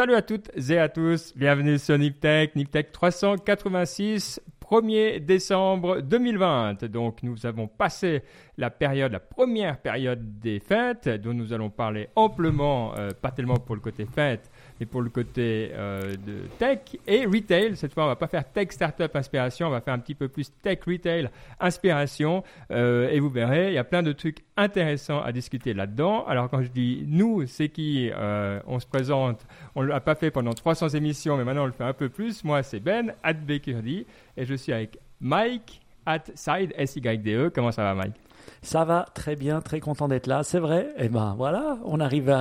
Salut à toutes et à tous, bienvenue sur NipTech, NipTech 386, 1er décembre 2020. Donc nous avons passé la période, la première période des fêtes, dont nous allons parler amplement, euh, pas tellement pour le côté fête, mais pour le côté euh, de tech et retail. Cette fois, on va pas faire tech startup inspiration, on va faire un petit peu plus tech retail inspiration. Euh, et vous verrez, il y a plein de trucs intéressants à discuter là-dedans. Alors quand je dis nous, c'est qui euh, On se présente, on l'a pas fait pendant 300 émissions, mais maintenant on le fait un peu plus. Moi, c'est Ben, at et je suis avec Mike, at Side, s y d -E. Comment ça va, Mike? Ça va très bien, très content d'être là, c'est vrai. Et eh ben voilà, on arrive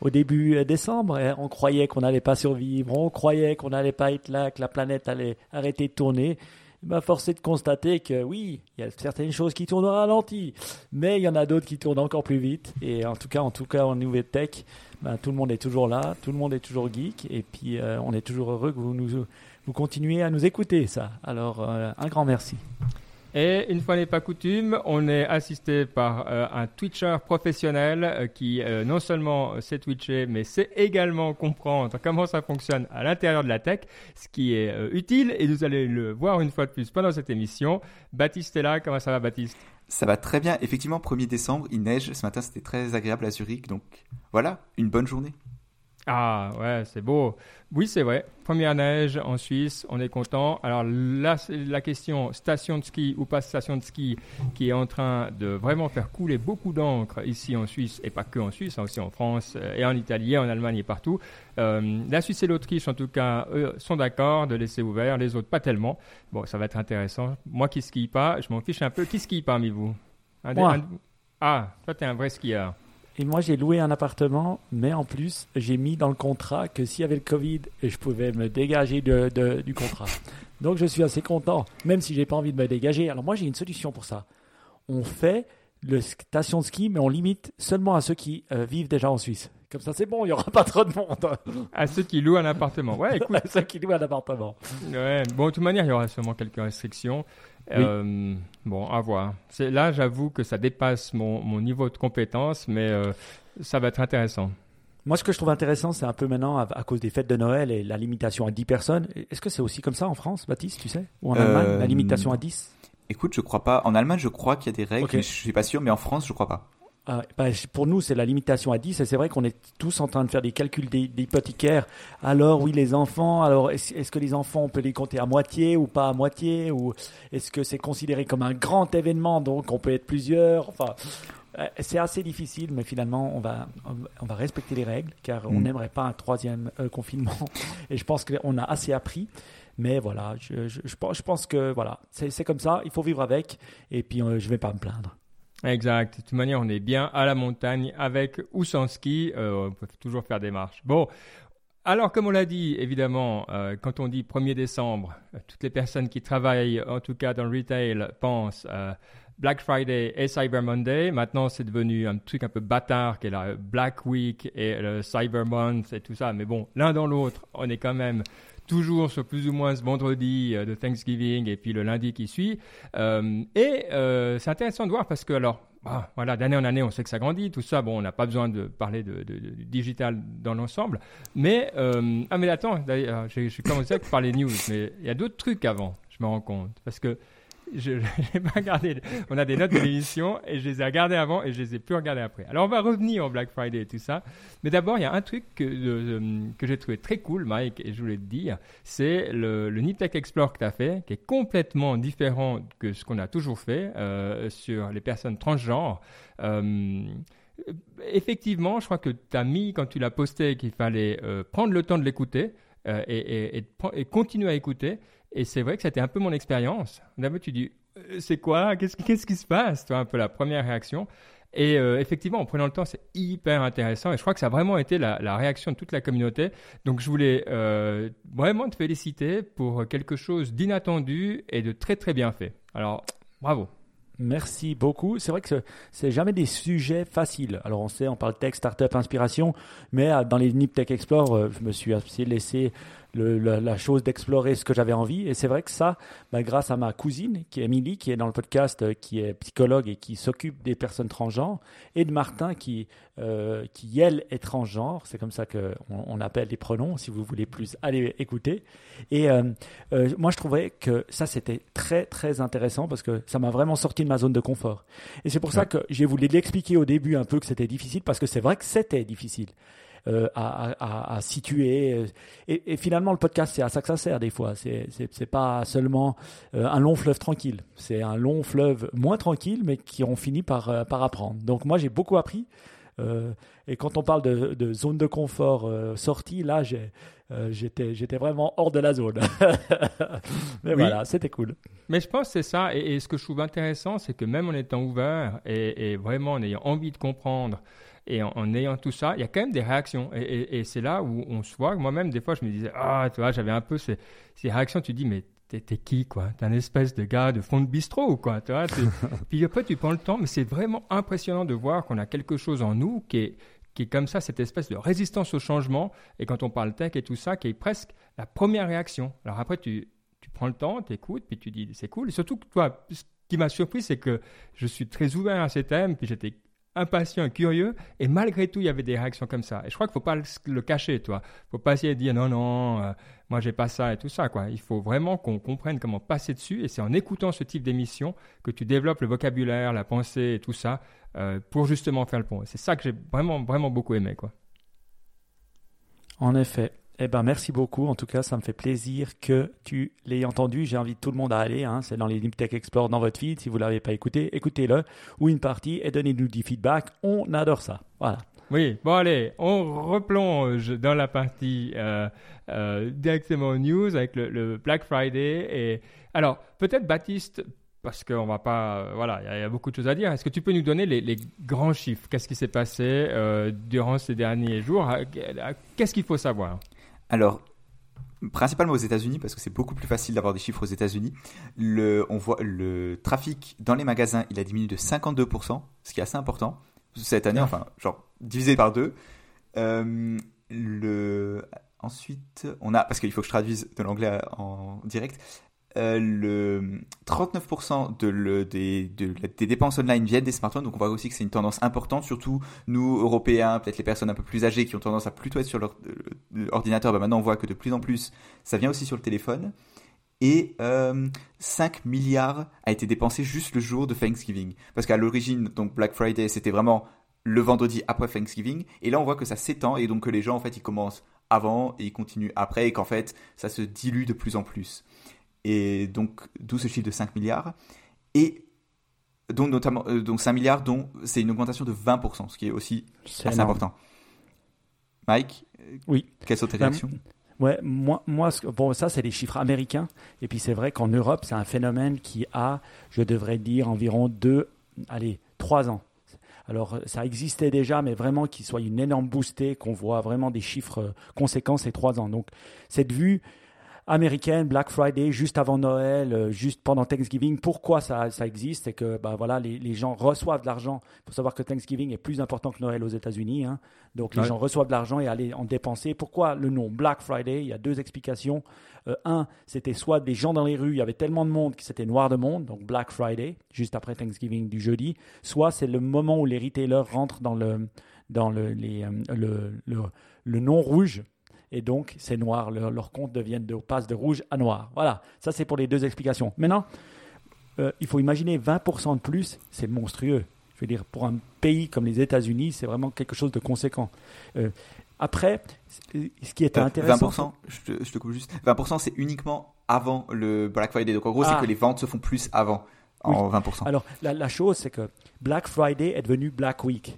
au début décembre et on croyait qu'on n'allait pas survivre, on croyait qu'on n'allait pas être là, que la planète allait arrêter de tourner. Eh ben, force est de constater que oui, il y a certaines choses qui tournent au ralenti, mais il y en a d'autres qui tournent encore plus vite. Et en tout cas, en tout cas, en nouvelle tech, ben, tout le monde est toujours là, tout le monde est toujours geek, et puis euh, on est toujours heureux que vous nous continuez à nous écouter, ça. Alors, euh, un grand merci. Et une fois n'est pas coutume, on est assisté par euh, un Twitcher professionnel euh, qui euh, non seulement sait Twitcher, mais sait également comprendre comment ça fonctionne à l'intérieur de la tech, ce qui est utile. Et vous allez le voir une fois de plus pendant cette émission. Baptiste est là. Comment ça va, Baptiste? Ça va très bien. Effectivement, 1er décembre, il neige. Ce matin, c'était très agréable à Zurich. Donc voilà, une bonne journée. Ah ouais, c'est beau. Oui, c'est vrai. Première neige en Suisse, on est content. Alors là, la question station de ski ou pas station de ski qui est en train de vraiment faire couler beaucoup d'encre ici en Suisse et pas que en Suisse, hein, aussi en France euh, et en Italie, en Allemagne et partout. Euh, la Suisse et l'Autriche, en tout cas, eux, sont d'accord de laisser ouvert. Les autres, pas tellement. Bon, ça va être intéressant. Moi qui skie pas, je m'en fiche un peu. Qui skie parmi vous? Moi. Ah, toi, t'es un vrai skieur. Et moi, j'ai loué un appartement, mais en plus, j'ai mis dans le contrat que s'il y avait le Covid, je pouvais me dégager de, du contrat. Donc, je suis assez content, même si j'ai pas envie de me dégager. Alors, moi, j'ai une solution pour ça. On fait le station de ski, mais on limite seulement à ceux qui euh, vivent déjà en Suisse. Comme ça, c'est bon, il n'y aura pas trop de monde. à ceux qui louent un appartement. Ouais, écoute. à ceux qui louent un appartement. Ouais, bon, de toute manière, il y aura sûrement quelques restrictions. Euh, bon, à voir. Là, j'avoue que ça dépasse mon, mon, niveau de compétence, mais euh, ça va être intéressant. Moi, ce que je trouve intéressant, c'est un peu maintenant, à, cause des fêtes de Noël et la limitation à 10 personnes. Est-ce que c'est aussi comme ça en France, Baptiste, tu sais Ou en Allemagne, la limitation à 10 Écoute, je crois pas. En Allemagne, je crois qu'il y a des règles, mais je suis pas sûr, mais en France, je crois pas. Ah, bah, pour nous, c'est la limitation à 10 et c'est vrai qu'on est tous en train de faire des calculs d'hypothécaires. Alors oui, les enfants, alors est-ce que les enfants, on peut les compter à moitié ou pas à moitié Ou est-ce que c'est considéré comme un grand événement, donc on peut être plusieurs Enfin, euh, c'est assez difficile, mais finalement, on va, on va respecter les règles car on mm. n'aimerait pas un troisième euh, confinement. Et je pense qu'on a assez appris. Mais voilà, je, je, je, pense que voilà, c'est comme ça, il faut vivre avec et puis euh, je ne vais pas me plaindre. Exact. De toute manière, on est bien à la montagne avec ou sans ski. Euh, on peut toujours faire des marches. Bon. Alors, comme on l'a dit, évidemment, euh, quand on dit 1er décembre, euh, toutes les personnes qui travaillent, en tout cas dans le retail, pensent Black Friday et Cyber Monday. Maintenant, c'est devenu un truc un peu bâtard qui est la Black Week et le Cyber Month et tout ça. Mais bon, l'un dans l'autre, on est quand même toujours sur plus ou moins ce vendredi euh, de Thanksgiving et puis le lundi qui suit. Euh, et euh, c'est intéressant de voir parce que alors bah, voilà, d'année en année, on sait que ça grandit, tout ça. Bon, on n'a pas besoin de parler de, digital dans l'ensemble. Mais, ah, mais attends, d'ailleurs, j'ai commencé à parler news, mais il y a d'autres trucs avant, je me rends compte. Parce que je n'ai pas regardé. On a des notes de l'émission et je les ai regardées avant et je les ai plus regardées après. Alors on va revenir au Black Friday et tout ça. Mais d'abord, il y a un truc que, que j'ai trouvé très cool, Mike, et je voulais te dire, c'est le, le Niptech Explore que tu as fait, qui est complètement différent que ce qu'on a toujours fait euh, sur les personnes transgenres. Euh, effectivement, je crois que tu as mis, quand tu l'as posté, qu'il fallait euh, prendre le temps de l'écouter. et, continuer à écouter. Et c'est vrai que c'était un peu mon expérience. D'abord, tu dis, euh, c'est quoi? Qu'est-ce qui se passe? Toi, un peu la première réaction. Et euh, effectivement, en prenant le temps, c'est hyper intéressant. Et je crois que ça a vraiment été la, réaction de toute la communauté. Donc, je voulais euh, vraiment te féliciter pour quelque chose d'inattendu et de très, très bien fait. Alors, bravo. Merci beaucoup. C'est vrai que c'est jamais des sujets faciles. Alors on sait, on parle tech, startup, inspiration, mais dans les NIP Tech Explore, je me suis laissé le, la, chose d'explorer ce que j'avais envie. Et c'est vrai que ça, bah, grâce à ma cousine, qui est Émilie, qui est dans le podcast, euh, qui est psychologue et qui s'occupe des personnes transgenres, et de Martin, qui, euh, qui elle, est transgenre. C'est comme ça qu'on on appelle les pronoms, si vous voulez plus, allez écouter. Et euh, moi, je trouvais que ça, c'était très, très intéressant parce que ça m'a vraiment sorti de ma zone de confort. Et c'est pour ça que j'ai voulu l'expliquer au début un peu que c'était difficile, parce que c'est vrai que c'était difficile. Euh, à, situer. Et, finalement, le podcast, c'est à ça que ça sert des fois. C'est, c'est, pas seulement euh, un long fleuve tranquille. C'est un long fleuve moins tranquille, mais qui ont fini par, euh, par apprendre. Donc moi, j'ai beaucoup appris. et quand on parle de, zone de confort sortie, là, j'étais, j'étais vraiment hors de la zone. mais voilà, c'était cool. Mais je pense que c'est ça. Et, ce que je trouve intéressant, c'est que même en étant ouvert et, et vraiment en ayant envie de comprendre, et en, ayant tout ça, il y a quand même des réactions. Et, c'est là où on se voit. Moi-même, des fois, je me disais, ah, tu vois, j'avais un peu ces, ces réactions. Tu dis, mais t'es, qui, quoi? T'es un espèce de gars de fond de bistrot, quoi. Tu vois? Puis après, tu prends le temps. Mais c'est vraiment impressionnant de voir qu'on a quelque chose en nous qui est, qui est comme ça, cette espèce de résistance au changement. Et quand on parle tech et tout ça, qui est presque la première réaction. Alors après, tu, tu prends le temps, tu écoutes, puis tu dis, c'est cool. Et surtout, toi, ce qui m'a surpris, c'est que je suis très ouvert à ces thèmes, puis j'étais impatient, curieux, et malgré tout, il y avait des réactions comme ça. Et je crois qu'il ne faut pas le, cacher, toi. Il faut pas essayer de dire non, non, euh, moi j'ai pas ça et tout ça, quoi. Il faut vraiment qu'on comprenne comment passer dessus, et c'est en écoutant ce type d'émission que tu développes le vocabulaire, la pensée et tout ça, euh, pour justement faire le pont. C'est ça que j'ai vraiment, vraiment beaucoup aimé, quoi. En effet. Eh ben, merci beaucoup. En tout cas, ça me fait plaisir que tu l'aies entendu. J'invite tout le monde à aller. Hein. C'est dans les Tech Explore dans votre feed. Si vous ne l'avez pas écouté, écoutez-le ou une partie et donnez-nous du feedback. On adore ça. Voilà. Oui, bon allez, on replonge dans la partie euh, euh, directement news avec le, Black Friday. Et alors, peut-être Baptiste, parce qu'on va pas, voilà, il y, a beaucoup de choses à dire. Est-ce que tu peux nous donner les, grands chiffres? Qu'est-ce qui s'est passé euh, durant ces derniers jours? Qu'est-ce qu'il faut savoir? Alors, principalement aux États-Unis, parce que c'est beaucoup plus facile d'avoir des chiffres aux États-Unis. Le, on voit le trafic dans les magasins, il a diminué de 52%, ce qui est assez important cette année, enfin, genre divisé par deux. Euh, le, ensuite, on a, parce qu'il faut que je traduise de l'anglais en direct, euh, le 39% de des, des, dépenses online viennent des smartphones, donc on voit aussi que c'est une tendance importante, surtout nous, Européens, peut-être les personnes un peu plus âgées qui ont tendance à plutôt être sur leur euh, ordinateur, bah maintenant on voit que de plus en plus ça vient aussi sur le téléphone. Et 5 euh, milliards a été dépensé juste le jour de Thanksgiving. Parce qu'à l'origine, donc Black Friday, c'était vraiment le vendredi après Thanksgiving. Et là, on voit que ça s'étend et donc que les gens, en fait, ils commencent avant et ils continuent après et qu'en fait, ça se dilue de plus en plus et donc d'où ce chiffre de 5 milliards. Et donc notamment euh, donc 5 milliards dont c'est une augmentation de 20%, ce qui est aussi assez important. Mike, oui. quelles sont tes ben, réactions? Ouais, moi, moi bon, ça, c'est des chiffres américains. Et puis, c'est vrai qu'en Europe, c'est un phénomène qui a, je devrais dire, environ deux, allez, trois ans. Alors, ça existait déjà, mais vraiment qu'il soit une énorme boostée, qu'on voit vraiment des chiffres euh, conséquents ces trois ans. Donc, cette vue, américaine, Black Friday, juste avant Noël, euh, juste pendant Thanksgiving. Pourquoi ça, ça existe? C'est que bah, voilà, les, les, gens reçoivent de l'argent. Il faut savoir que Thanksgiving est plus important que Noël aux États-Unis. Hein. Donc les gens reçoivent de l'argent et allaient en dépenser. Pourquoi le nom Black Friday? Il y a deux explications. Euh, un, c'était soit des gens dans les rues, il y avait tellement de monde que c'était noir de monde, donc Black Friday, juste après Thanksgiving du jeudi. Soit c'est le moment où les retailers rentrent dans le, dans le, les, euh, le, le, le nom rouge et donc c'est noir. Leurs comptes deviennent de passe de rouge à noir. Voilà, ça c'est pour les deux explications. Maintenant, euh, il faut imaginer 20% de plus, c'est monstrueux. Je veux dire, pour un pays comme les États-Unis, c'est vraiment quelque chose de conséquent. Euh, après, ce qui est euh, intéressant. 20%, je te, je te coupe juste. 20%, c'est uniquement avant le Black Friday. Donc en gros, c'est ah. que les ventes se font plus avant, en 20%. Alors la, chose, c'est que Black Friday est devenu Black Week.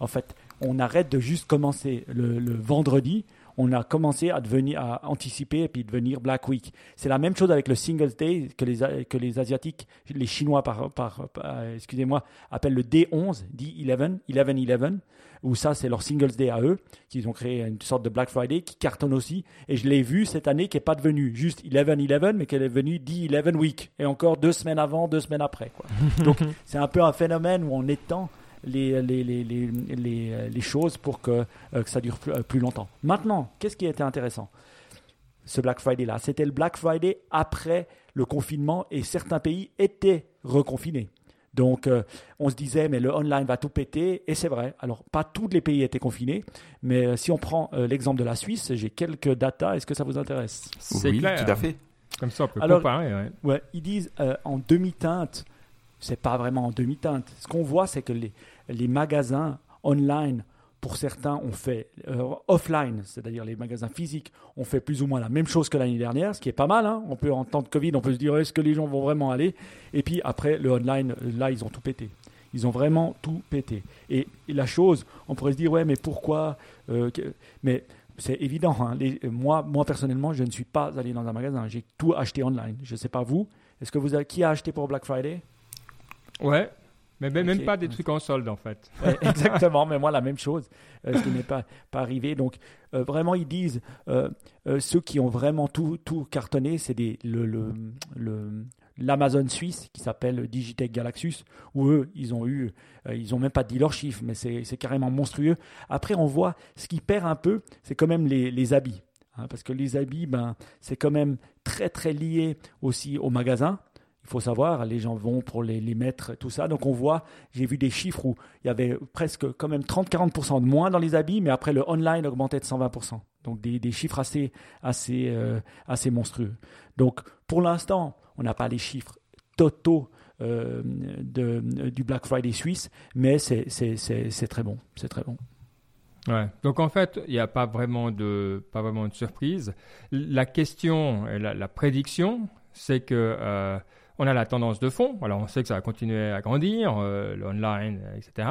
En fait, on arrête de juste commencer le vendredi on a commencé à devenir à anticiper et puis devenir Black Week. C'est la même chose avec le Singles Day que les que les asiatiques, les Chinois par, par, excusez-moi appellent le D11, D11, 11-11, où ça c'est leur Singles Day à eux, qu'ils ont créé une sorte de Black Friday qui cartonne aussi. Et je l'ai vu cette année qui est pas devenu juste 11-11, mais qu'elle est devenue D11 Week et encore deux semaines avant, deux semaines après. Quoi. Donc c'est un peu un phénomène où on étend les, les, les, les, les choses pour que, euh, que ça dure plus, euh, plus, longtemps. Maintenant, qu'est-ce qui était intéressant? Ce Black Friday-là. C'était le Black Friday après le confinement et certains pays étaient reconfinés. Donc, euh, on se disait, mais le online va tout péter, et c'est vrai. Alors, pas tous les pays étaient confinés, mais euh, si on prend euh, l'exemple de la Suisse, j'ai quelques datas. Est-ce que ça vous intéresse? C'est oui, clair. tout à fait. Comme ça, on peut Alors- comparer. ouais. Ouais, ils disent en demi-teinte. C'est pas vraiment en demi-teinte. Ce qu'on voit, c'est que les, les magasins online, pour certains, ont fait euh, offline, c'est-à-dire les magasins physiques, ont fait plus ou moins la même chose que l'année dernière, ce qui est pas mal. hein. On peut en temps de Covid, on peut se dire est-ce que les gens vont vraiment aller? Et puis après, le online, là, ils ont tout pété. Ils ont vraiment tout pété. Et, la chose, on pourrait se dire ouais, mais pourquoi euh, Mais c'est évident. hein. Moi, moi personnellement, je ne suis pas allé dans un magasin. J'ai tout acheté online. Je ne sais pas vous. Est-ce que vous avez, qui a acheté pour Black Friday? Ouais. Mais même, pas des trucs en solde, en fait. Ouais, Exactement, mais moi la même chose, euh, ce qui n'est pas, pas arrivé. Donc euh, vraiment, ils disent, euh, ceux qui ont vraiment tout, tout cartonné, c'est le, le, le- l'Amazon suisse qui s'appelle Digitech Galaxus, où eux, ils ont eu, euh, ils ont même pas dit leurs chiffres, mais c'est, c'est carrément monstrueux. Après, on voit, ce qui perd un peu, c'est quand même les, les habits. hein, parce que les habits, ben, c'est quand même très très lié aussi au magasin. Il faut savoir, les gens vont pour les, mettre, tout ça. Donc on voit, j'ai vu des chiffres où il y avait presque quand même 30-40% de moins dans les habits, mais après le online augmentait de 120%. Donc des, des chiffres assez, assez, euh, assez monstrueux. Donc pour l'instant, on n'a pas les chiffres totaux euh, de, du Black Friday suisse, mais c'est très bon. C'est très bon. Ouais. Donc en fait, il n'y a pas vraiment de pas vraiment de surprise. La question, la, la prédiction, c'est que euh, on a la tendance de fond. Alors on sait que ça va continuer à grandir, euh, le online, etc.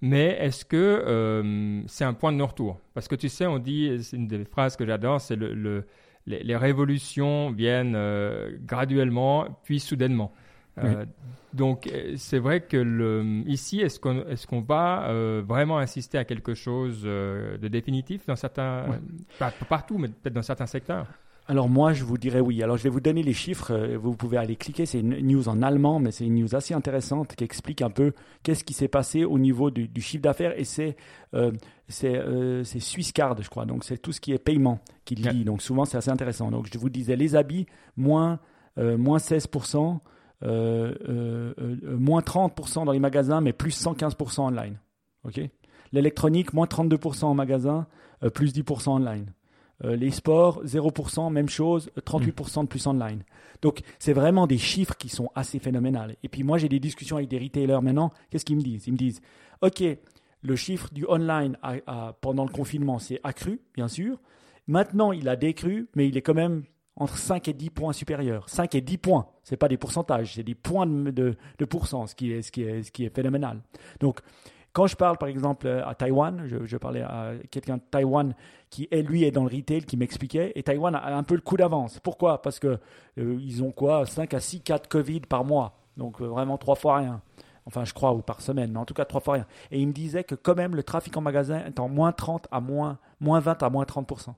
Mais est-ce que euh, c'est un point de non-retour? Parce que tu sais, on dit, c'est une des phrases que j'adore, c'est le, le- les, les révolutions viennent euh, graduellement puis soudainement. Euh, donc euh, c'est vrai que le, ici, est-ce qu'on est va euh, vraiment insister à quelque chose euh, de définitif dans certains, Ouais. pas, pas partout, mais peut-être dans certains secteurs? Alors moi, je vous dirais oui. Alors je vais vous donner les chiffres. euh, Vous pouvez aller cliquer. C'est une news en allemand, mais c'est une news assez intéressante qui explique un peu qu'est-ce qui s'est passé au niveau du, du chiffre d'affaires. Et c'est euh, c'est euh, Swisscard, je crois. Donc c'est tout ce qui est paiement qui Ouais. lit. Donc souvent c'est assez intéressant. Donc je vous disais les habits moins euh, moins 16% euh, euh, euh, moins 30% dans les magasins, mais plus 115% online. Ok? L'électronique moins 32% en magasin, euh, plus 10% online. Euh, les sports, 0%, même chose, euh, 38% de plus online. Donc, c'est vraiment des chiffres qui sont assez phénoménales. Et puis, moi, j'ai des discussions avec des retailers maintenant. Qu'est-ce qu'ils me disent? Ils me disent OK, le chiffre du online pendant le confinement s'est accru, bien sûr. Maintenant, il a décru, mais il est quand même entre 5 et 10 points supérieur. 5 et 10 points. Ce n'est pas des pourcentages, c'est des points de, de, de pourcent, ce qui, est, ce, qui est, ce qui est phénoménal. Donc, quand je parle par exemple à Taïwan, je, parlais à quelqu'un de Taïwan qui est, lui est dans le retail qui m'expliquait et Taïwan a un peu le coup d'avance. Pourquoi? Parce que euh, ils ont quoi? 5 à 6 cas de Covid par mois. Donc euh, vraiment trois fois rien. Enfin, je crois, ou par semaine, mais en tout cas trois fois rien. Et il me disait que quand même le trafic en magasin est en moins 30 à moins, moins 20 à moins 30%.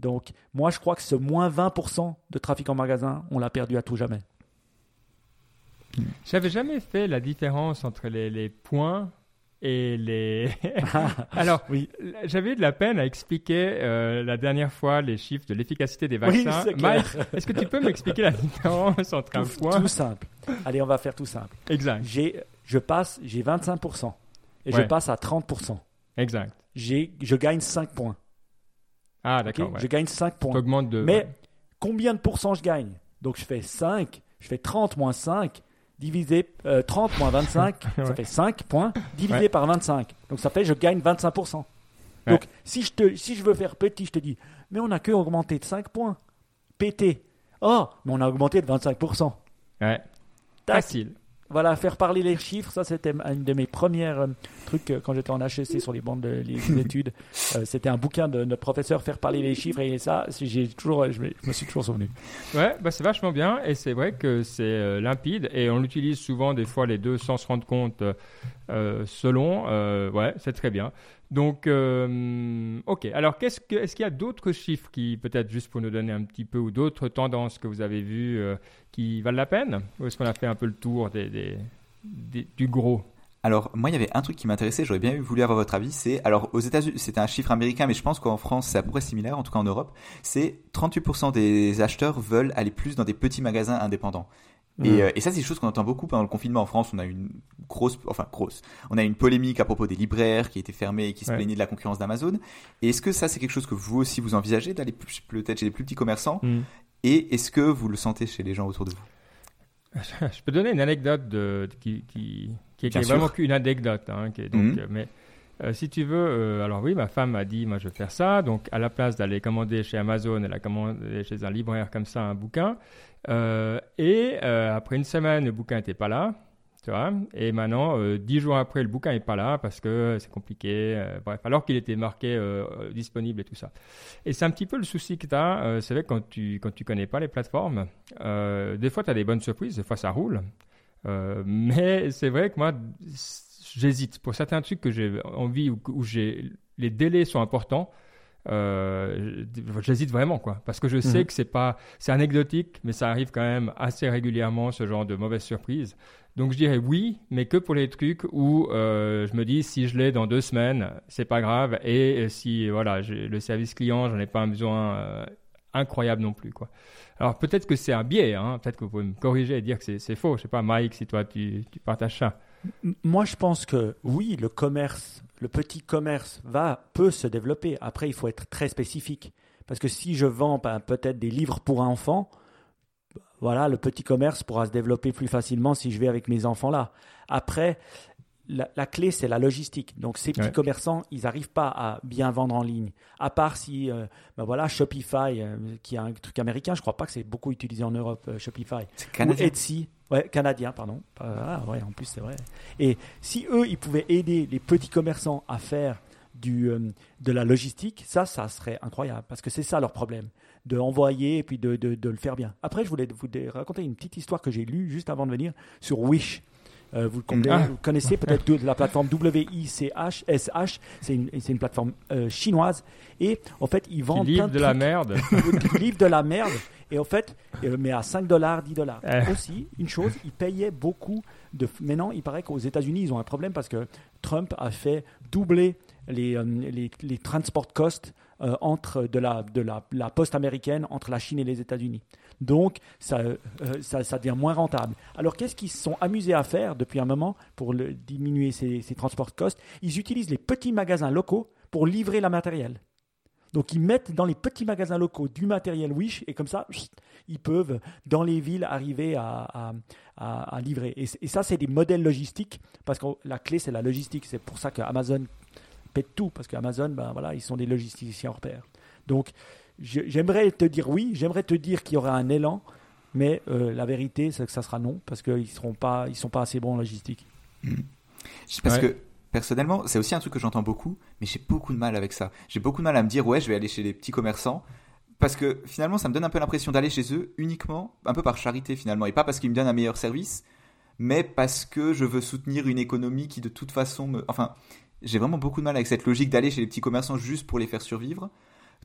Donc moi je crois que ce moins 20% de trafic en magasin, on l'a perdu à tout jamais. J'avais jamais fait la différence entre les points et les. Alors, Oui. j'avais eu de la peine à expliquer euh, la dernière fois les chiffres de l'efficacité des Oui, vaccins. c'est clair. Mike, est-ce que tu peux m'expliquer la différence entre un Tout, point tout simple. Allez, on va faire tout simple. Exact, J'ai, je passe, j'ai 25% et je passe à 30%. exact. J'ai, je gagne 5 points. Ah, d'accord. Je gagne 5 points. De. Mais combien de pourcents je gagne? Donc je fais 5, je fais 30 moins 5, divisé euh, 30 moins 25, ça fait 5 points, divisé Ouais. par 25. Donc ça fait je gagne 25%. Ouais. Donc si je, te, si je veux faire petit, je te dis, mais on n'a que augmenté de 5 points. PT. Oh, mais on a augmenté de 25%. Ouais. Facile. Voilà, faire parler les chiffres, ça c'était une de mes premières euh, trucs euh, quand j'étais en HEC sur les bandes de les études. Euh, c'était un bouquin de notre professeur, faire parler les chiffres, et ça, j'ai toujours, je me, je me suis toujours souvenu. Ouais, bah c'est vachement bien et c'est vrai que c'est limpide et on l'utilise souvent des fois les deux sans se rendre compte selon. ouais, c'est très bien. Donc, euh, ok. Alors, est-ce qu'il y a d'autres chiffres qui, peut-être juste pour nous donner un petit peu, ou d'autres tendances que vous avez vues euh, qui valent la peine? Ou est-ce qu'on a fait un peu le tour des- du gros? Alors, moi, il y avait un truc qui m'intéressait, j'aurais bien voulu avoir votre avis, c'est, alors, aux États-Unis, c'était un chiffre américain, mais je pense qu'en France, c'est à peu près similaire, en tout cas en Europe, c'est 38% des acheteurs veulent aller plus dans des petits magasins indépendants. Et, euh, et ça, c'est des choses qu'on entend beaucoup pendant le confinement en France. On a une grosse, enfin grosse, on a une polémique à propos des libraires qui étaient fermés et qui se Ouais. plaignaient de la concurrence d'Amazon. Et est-ce que ça, c'est quelque chose que vous aussi vous envisagez d'aller peut-être chez les plus petits commerçants Hmm. Et est-ce que vous le sentez chez les gens autour de vous? Je peux donner une anecdote de, de- qui, qui, qui est vraiment qu'une anecdote. hein, qui est donc, mais euh, si tu veux, euh, alors oui, ma femme m'a dit, moi je vais faire ça. Donc à la place d'aller commander chez Amazon, elle a commandé chez un libraire comme ça un bouquin. Euh, et après une semaine, le bouquin n'était pas là. Tu vois et maintenant, dix jours après, le bouquin n'est pas là parce que c'est compliqué. bref, alors qu'il était marqué disponible et tout ça. Et c'est un petit peu le souci que tu as. c'est vrai que quand tu quand tu connais pas les plateformes, des fois tu as des bonnes surprises, des fois ça roule. Mais c'est vrai que moi, j'hésite. Pour certains trucs que j'ai envie ou où j'ai les délais sont importants, euh, j'hésite vraiment quoi. Parce que je sais Mhm. que c'est pas, c'est anecdotique, mais ça arrive quand même assez régulièrement ce genre de mauvaise surprise. Donc je dirais oui, mais que pour les trucs où euh, je me dis si je l'ai dans deux semaines, c'est pas grave. Et si voilà, le service client, j'en ai pas un besoin euh, incroyable non plus quoi. Alors peut-être que c'est un biais, hein. peut-être que vous pouvez me corriger et dire que c'est- c'est faux. Je sais pas, Mike, si toi tu, tu partages ça. Moi, je pense que oui, le commerce, le petit commerce va peut se développer. Après, il faut être très spécifique parce que si je vends ben, peut-être des livres pour un enfant, voilà, le petit commerce pourra se développer plus facilement si je vais avec mes enfants là. Après, la, la clé c'est la logistique. Donc ces petits Ouais. commerçants, ils n'arrivent pas à bien vendre en ligne. À part si, euh, ben voilà, Shopify, euh, qui est un truc américain, je crois pas que c'est beaucoup utilisé en Europe, euh, Shopify. C'est canadien. Ou Etsy, ouais, canadien, pardon. Ah, ouais, en plus, c'est vrai. Et si eux, ils pouvaient aider les petits commerçants à faire du, euh, de la logistique, ça, ça serait incroyable. Parce que c'est ça leur problème, de envoyer et puis de, de, de le faire bien. Après, je voulais vous raconter une petite histoire que j'ai lue juste avant de venir sur Wish. Euh, vous, le connaissez- Ah. vous connaissez peut-être de la plateforme WICH, SH, c'est une, une plateforme euh, chinoise. Et en fait, ils vendent livre plein de la merde. qui livrent de la merde. Et en fait, euh, mais à 5 dollars, 10 dollars. Eh. Aussi, une chose, ils payaient beaucoup de. Maintenant, il paraît qu'aux États-Unis, ils ont un problème parce que Trump a fait doubler les, les, les transport costs entre de, la, de la, la poste américaine entre la Chine et les États-Unis. Donc, ça, euh, ça, devient moins rentable. Alors, qu'est-ce qu'ils se sont amusés à faire depuis un moment pour diminuer ces, ces transport costs Ils utilisent les petits magasins locaux pour livrer la matériel. Donc ils mettent dans les petits magasins locaux du matériel Wish et comme ça, ils peuvent dans les villes arriver à, livrer. Et, ça, c'est des modèles logistiques parce que la clé, c'est la logistique. C'est pour ça qu'Amazon pète tout parce qu'Amazon, ben voilà, ils sont des logisticiens hors pair. Donc j'aimerais te dire oui, j'aimerais te dire qu'il y aura un élan, mais euh, la vérité, c'est que ça sera non parce qu'ils seront pas, ils sont pas assez bons en logistique. Parce Ouais. que personnellement, c'est aussi un truc que j'entends beaucoup, mais j'ai beaucoup de mal avec ça. J'ai beaucoup de mal à me dire ouais, je vais aller chez les petits commerçants. Parce que finalement, ça me donne un peu l'impression d'aller chez eux uniquement, un peu par charité finalement, et pas parce qu'ils me donnent un meilleur service, mais parce que je veux soutenir une économie qui de toute façon me... Enfin, j'ai vraiment beaucoup de mal avec cette logique d'aller chez les petits commerçants juste pour les faire survivre.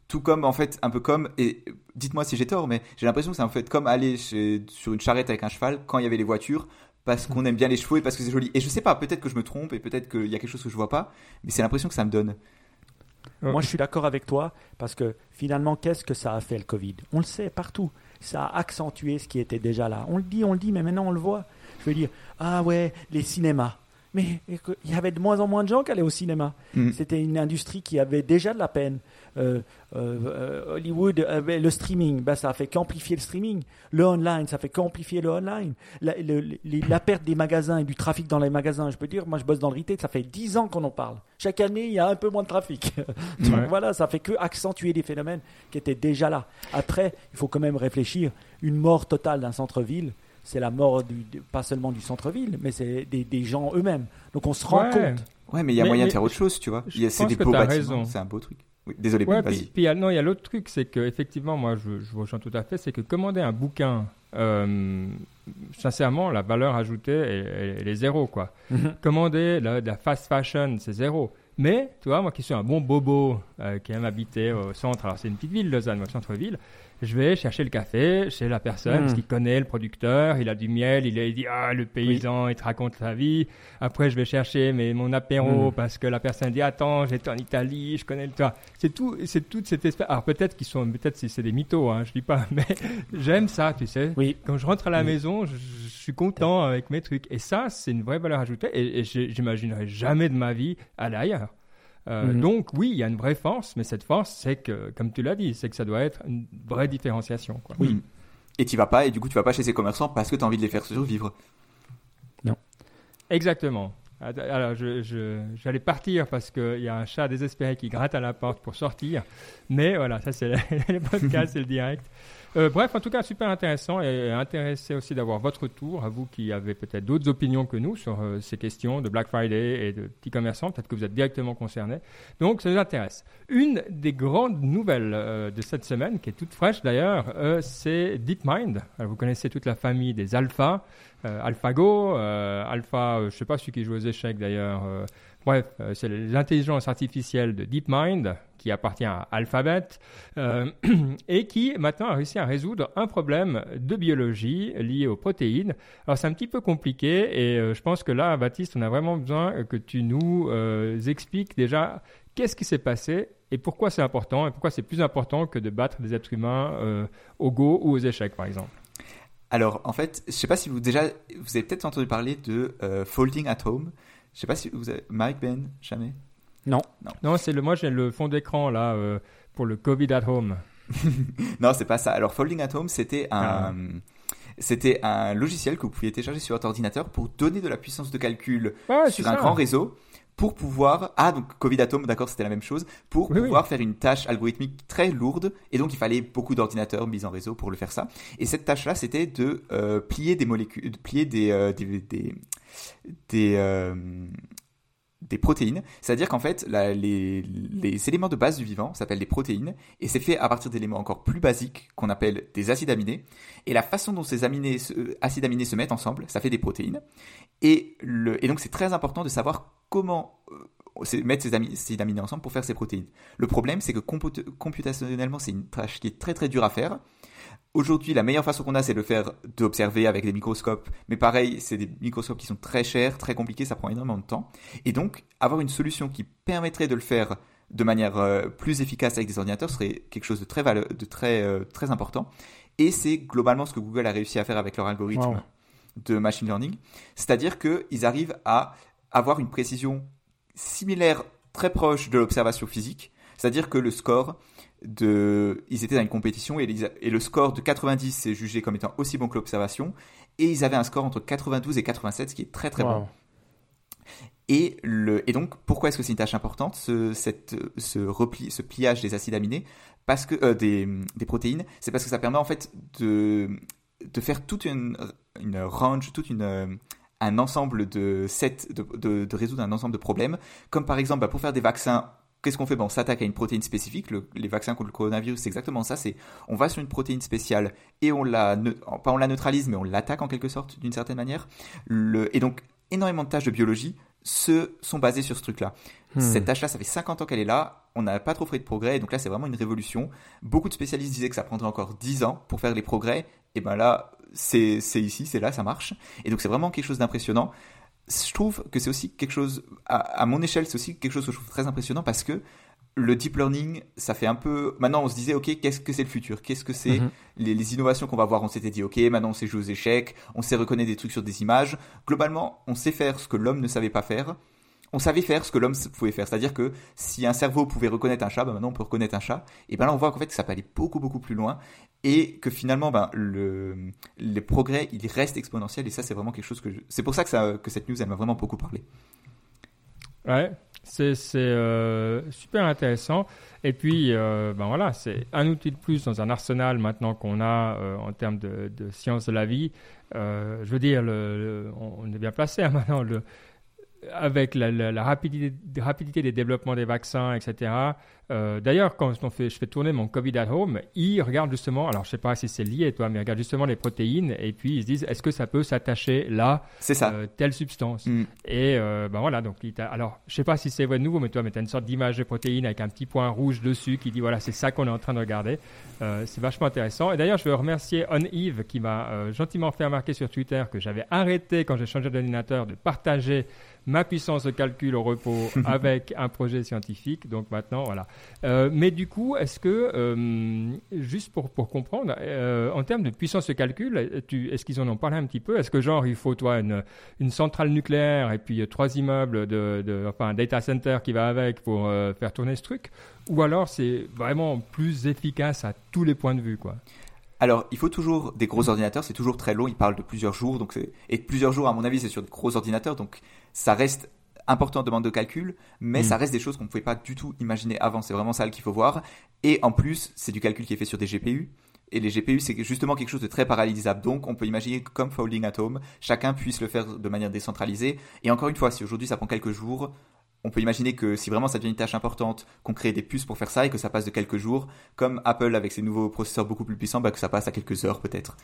Tout comme, en fait, un peu comme, et dites-moi si j'ai tort, mais j'ai l'impression que c'est en fait comme aller chez- sur une charrette avec un cheval quand il y avait les voitures, parce qu'on aime bien les chevaux et parce que c'est joli. Et je sais pas, peut-être que je me trompe et peut-être qu'il y a quelque chose que je vois pas, mais c'est l'impression que ça me donne. Ouais. Moi, je suis d'accord avec toi parce que finalement, qu'est-ce que ça a fait le Covid? On le sait partout. Ça a accentué ce qui était déjà là. On le dit, on le dit, mais maintenant on le voit. Je veux dire, ah ouais, les cinémas. Mais il y avait de moins en moins de gens qui allaient au cinéma. Mm. C'était une industrie qui avait déjà de la peine. Euh, euh, Hollywood, avait le streaming, ben, ça a fait qu'amplifier le streaming. Le online, ça fait qu'amplifier le online. La, le- les- la perte des magasins et du trafic dans les magasins, je peux dire, moi je bosse dans le retail, ça fait 10 ans qu'on en parle. Chaque année, il y a un peu moins de trafic. Donc Ouais. voilà, ça fait que accentuer des phénomènes qui étaient déjà là. Après, il faut quand même réfléchir. Une mort totale d'un centre-ville, c'est la mort du, de- pas seulement du centre-ville, mais c'est des, des gens eux-mêmes. Donc on se rend Ouais. compte. Ouais, mais il y a Mais- moyen mais de faire autre chose, tu vois. je Il y a- C'est des que beaux bâtiments, c'est un beau truc. Oui, désolé, Ouais, vas-y. puis, puis il y a- non, il y a l'autre truc, c'est que effectivement, moi, je, je vous rejoins tout à fait, c'est que commander un bouquin, euh, sincèrement, la valeur ajoutée, elle, est zéro, quoi. Commander la, de la fast fashion, c'est zéro. Mais, tu vois, moi qui suis un bon bobo, euh, qui aime habiter au centre, alors c'est une petite ville, Lausanne, au centre-ville, je vais chercher le café chez la personne, parce Mm. qu'il connaît le producteur, il a du miel, il, a- il dit Ah, le paysan, il te raconte sa vie. Après, je vais chercher mais, mon apéro, Mm. parce que la personne dit Attends, j'étais en Italie, je connais le toi. C'est tout, c'est toute cette espèce. Alors peut-être qu'ils sont, peut-être si c'est des mythos, hein, je dis pas, mais j'aime ça, tu sais. Oui. Quand je rentre à la Oui. maison, je, je suis content avec mes trucs. Et ça, c'est une vraie valeur ajoutée. Et, et j'imaginerais jamais de ma vie aller ailleurs. Euh, Mhm. Donc oui, il y a une vraie force, mais cette force, c'est que, comme tu l'as dit, c'est que ça doit être une vraie différenciation. Quoi. Oui. Et tu vas pas, et du coup, tu vas pas chez ces commerçants parce que tu as envie de les faire survivre. Exactement. Att- Alors, je, je- j'allais partir parce qu'il y a un chat désespéré qui gratte à la porte pour sortir. Mais voilà, ça, c'est le, le podcast, c'est le direct. Euh, bref, en tout cas, super intéressant et intéressé aussi d'avoir votre retour, à vous qui avez peut-être d'autres opinions que nous sur euh, ces questions de Black Friday et de petits commerçants. Peut-être que vous êtes directement concernés. Donc, ça nous intéresse. Une des grandes nouvelles euh, de cette semaine, qui est toute fraîche d'ailleurs, c'est DeepMind. Vous connaissez toute la famille des alphas. AlphaGo, Alpha, je sais pas celui qui joue aux échecs d'ailleurs. Bref, euh, c'est l'intelligence artificielle de DeepMind qui appartient à Alphabet euh, et qui maintenant a réussi à résoudre un problème de biologie lié aux protéines. Alors c'est un petit peu compliqué et euh, je pense que là, Baptiste, on a vraiment besoin que tu nous expliques déjà qu'est-ce qui s'est passé et pourquoi c'est important et pourquoi c'est plus important que de battre des êtres humains au Go ou aux échecs par exemple. Alors, en fait, je sais pas si vous déjà, vous avez peut-être entendu parler de Folding at Home. Je sais pas si vous avez, Mike Ben, jamais? Non. Non, c'est le, moi j'ai le fond d'écran là euh, pour le Covid at home. Non, c'est pas ça. Alors, Folding at Home, c'était un, Ah. c'était un logiciel que vous pouviez télécharger sur votre ordinateur pour donner de la puissance de calcul Ouais, sur un ça. grand réseau pour pouvoir ah donc Covid Atom d'accord c'était la même chose pour Oui, pouvoir faire une tâche algorithmique très lourde et donc il fallait beaucoup d'ordinateurs mis en réseau pour le faire ça. Et cette tâche là c'était de euh, plier des molécules de plier des euh, des des des, euh, des protéines, c'est-à-dire qu'en fait, les, les éléments de base du vivant s'appellent des protéines, et c'est fait à partir d'éléments encore plus basiques qu'on appelle des acides aminés. Et la façon dont ces aminés, euh, acides aminés se mettent ensemble, ça fait des protéines. Et, le, et donc c'est très important de savoir comment euh, mettre ces, acides aminés ensemble pour faire ces protéines. Le problème, c'est que comput- computationnellement, c'est une tâche qui est très très dure à faire. Aujourd'hui, la meilleure façon qu'on a, c'est de le faire, d'observer avec des microscopes. Mais pareil, c'est des microscopes qui sont très chers, très compliqués, ça prend énormément de temps. Et donc, avoir une solution qui permettrait de le faire de manière euh, plus efficace avec des ordinateurs serait quelque chose de très, de très, euh, très important. Et c'est globalement ce que Google a réussi à faire avec leur algorithme Wow. de machine learning. C'est-à-dire qu'ils arrivent à avoir une précision similaire, très proche de l'observation physique. C'est-à-dire que le score de, ils étaient dans une compétition et, les- et le score de 90 c'est jugé comme étant aussi bon que l'observation. Et ils avaient un score entre 92 et 87, ce qui est très très bon. Et, le, et donc, pourquoi est-ce que c'est une tâche importante, ce, cette, ce, repli, ce pliage des acides aminés, parce que, euh, des, des protéines C'est parce que ça permet en fait de, de faire toute une, une range, toute une, un ensemble de sets, de, de, de résoudre un ensemble de problèmes. Comme par exemple, bah, pour faire des vaccins, qu'est-ce qu'on fait? Bon, On s'attaque à une protéine spécifique. Le- les vaccins contre le coronavirus, c'est exactement ça. C'est on va sur une protéine spéciale et on la, ne- pas on la neutralise, mais on l'attaque en quelque sorte d'une certaine manière. Le, et donc, énormément de tâches de biologie se sont basées sur ce truc-là. Hmm. Cette tâche-là, ça fait 50 ans qu'elle est là, on n'a pas trop fait de progrès, et donc là, c'est vraiment une révolution. Beaucoup de spécialistes disaient que ça prendrait encore 10 ans pour faire les progrès, et ben là, c'est c'est ici, c'est là, ça marche. Et donc, c'est vraiment quelque chose d'impressionnant. Je trouve que c'est aussi quelque chose, à, à mon échelle, c'est aussi quelque chose que je trouve très impressionnant parce que le deep learning, ça fait un peu. Maintenant, on se disait, ok, qu'est-ce que c'est le futur? Qu'est-ce que c'est Mhm. les, les innovations qu'on va voir? On s'était dit, ok, maintenant on sait jouer aux échecs, on sait reconnaître des trucs sur des images. Globalement, on sait faire ce que l'homme ne savait pas faire. On savait faire ce que l'homme pouvait faire. C'est-à-dire que si un cerveau pouvait reconnaître un chat, ben maintenant on peut reconnaître un chat. Et ben là, on voit qu'en fait, ça peut aller beaucoup, beaucoup plus loin. Et que finalement, ben, le, les progrès, il reste exponentiel. Et ça, c'est vraiment quelque chose que je... C'est pour ça que, cette news, elle m'a vraiment beaucoup parlé. Ouais, c'est euh, super intéressant. Et puis, euh, ben voilà, c'est un outil de plus dans un arsenal maintenant qu'on a euh, en termes de, de sciences de la vie. Je veux dire, on est bien placé hein, maintenant. Avec la, la- la rapidité, rapidité des développements des vaccins, etc., Euh, D'ailleurs, quand on fait, je fais tourner mon COVID at home, ils regardent justement, alors je sais pas si c'est lié, toi, mais ils regardent justement les protéines et puis ils se disent, est-ce que ça peut s'attacher là, ça. euh, telle substance Mm. Et euh, ben voilà, donc alors je sais pas si c'est vrai de nouveau, mais toi, mais tu as une sorte d'image de protéines avec un petit point rouge dessus qui dit voilà, c'est ça qu'on est en train de regarder. C'est vachement intéressant. Et d'ailleurs, je veux remercier On qui m'a gentiment fait remarquer sur Twitter que j'avais arrêté quand j'ai changé d'ordinateur de partager ma puissance de calcul au repos avec un projet scientifique. Donc maintenant, voilà. Euh, mais du coup, est-ce que, euh, juste pour, pour comprendre, euh, en termes de puissance de calcul, est-ce qu'ils en ont parlé un petit peu? Est-ce que genre, il faut, toi, une, une centrale nucléaire et puis trois immeubles, de, enfin un data center qui va avec pour faire tourner ce truc? Ou alors c'est vraiment plus efficace à tous les points de vue, quoi? Alors, il faut toujours des gros ordinateurs, c'est toujours très long, il parle de plusieurs jours, donc et plusieurs jours, à mon avis, c'est sur de gros ordinateurs, donc ça reste important en demande de calcul, mais Mm. ça reste des choses qu'on ne pouvait pas du tout imaginer avant, c'est vraiment ça qu'il faut voir. Et en plus, c'est du calcul qui est fait sur des GPU, et les GPU, c'est justement quelque chose de très parallélisable, donc on peut imaginer que comme Folding Atom, chacun puisse le faire de manière décentralisée, et encore une fois, si aujourd'hui ça prend quelques jours, on peut imaginer que si vraiment ça devient une tâche importante, qu'on crée des puces pour faire ça et que ça passe de quelques jours, comme Apple avec ses nouveaux processeurs beaucoup plus puissants, bah, que ça passe à quelques heures peut-être.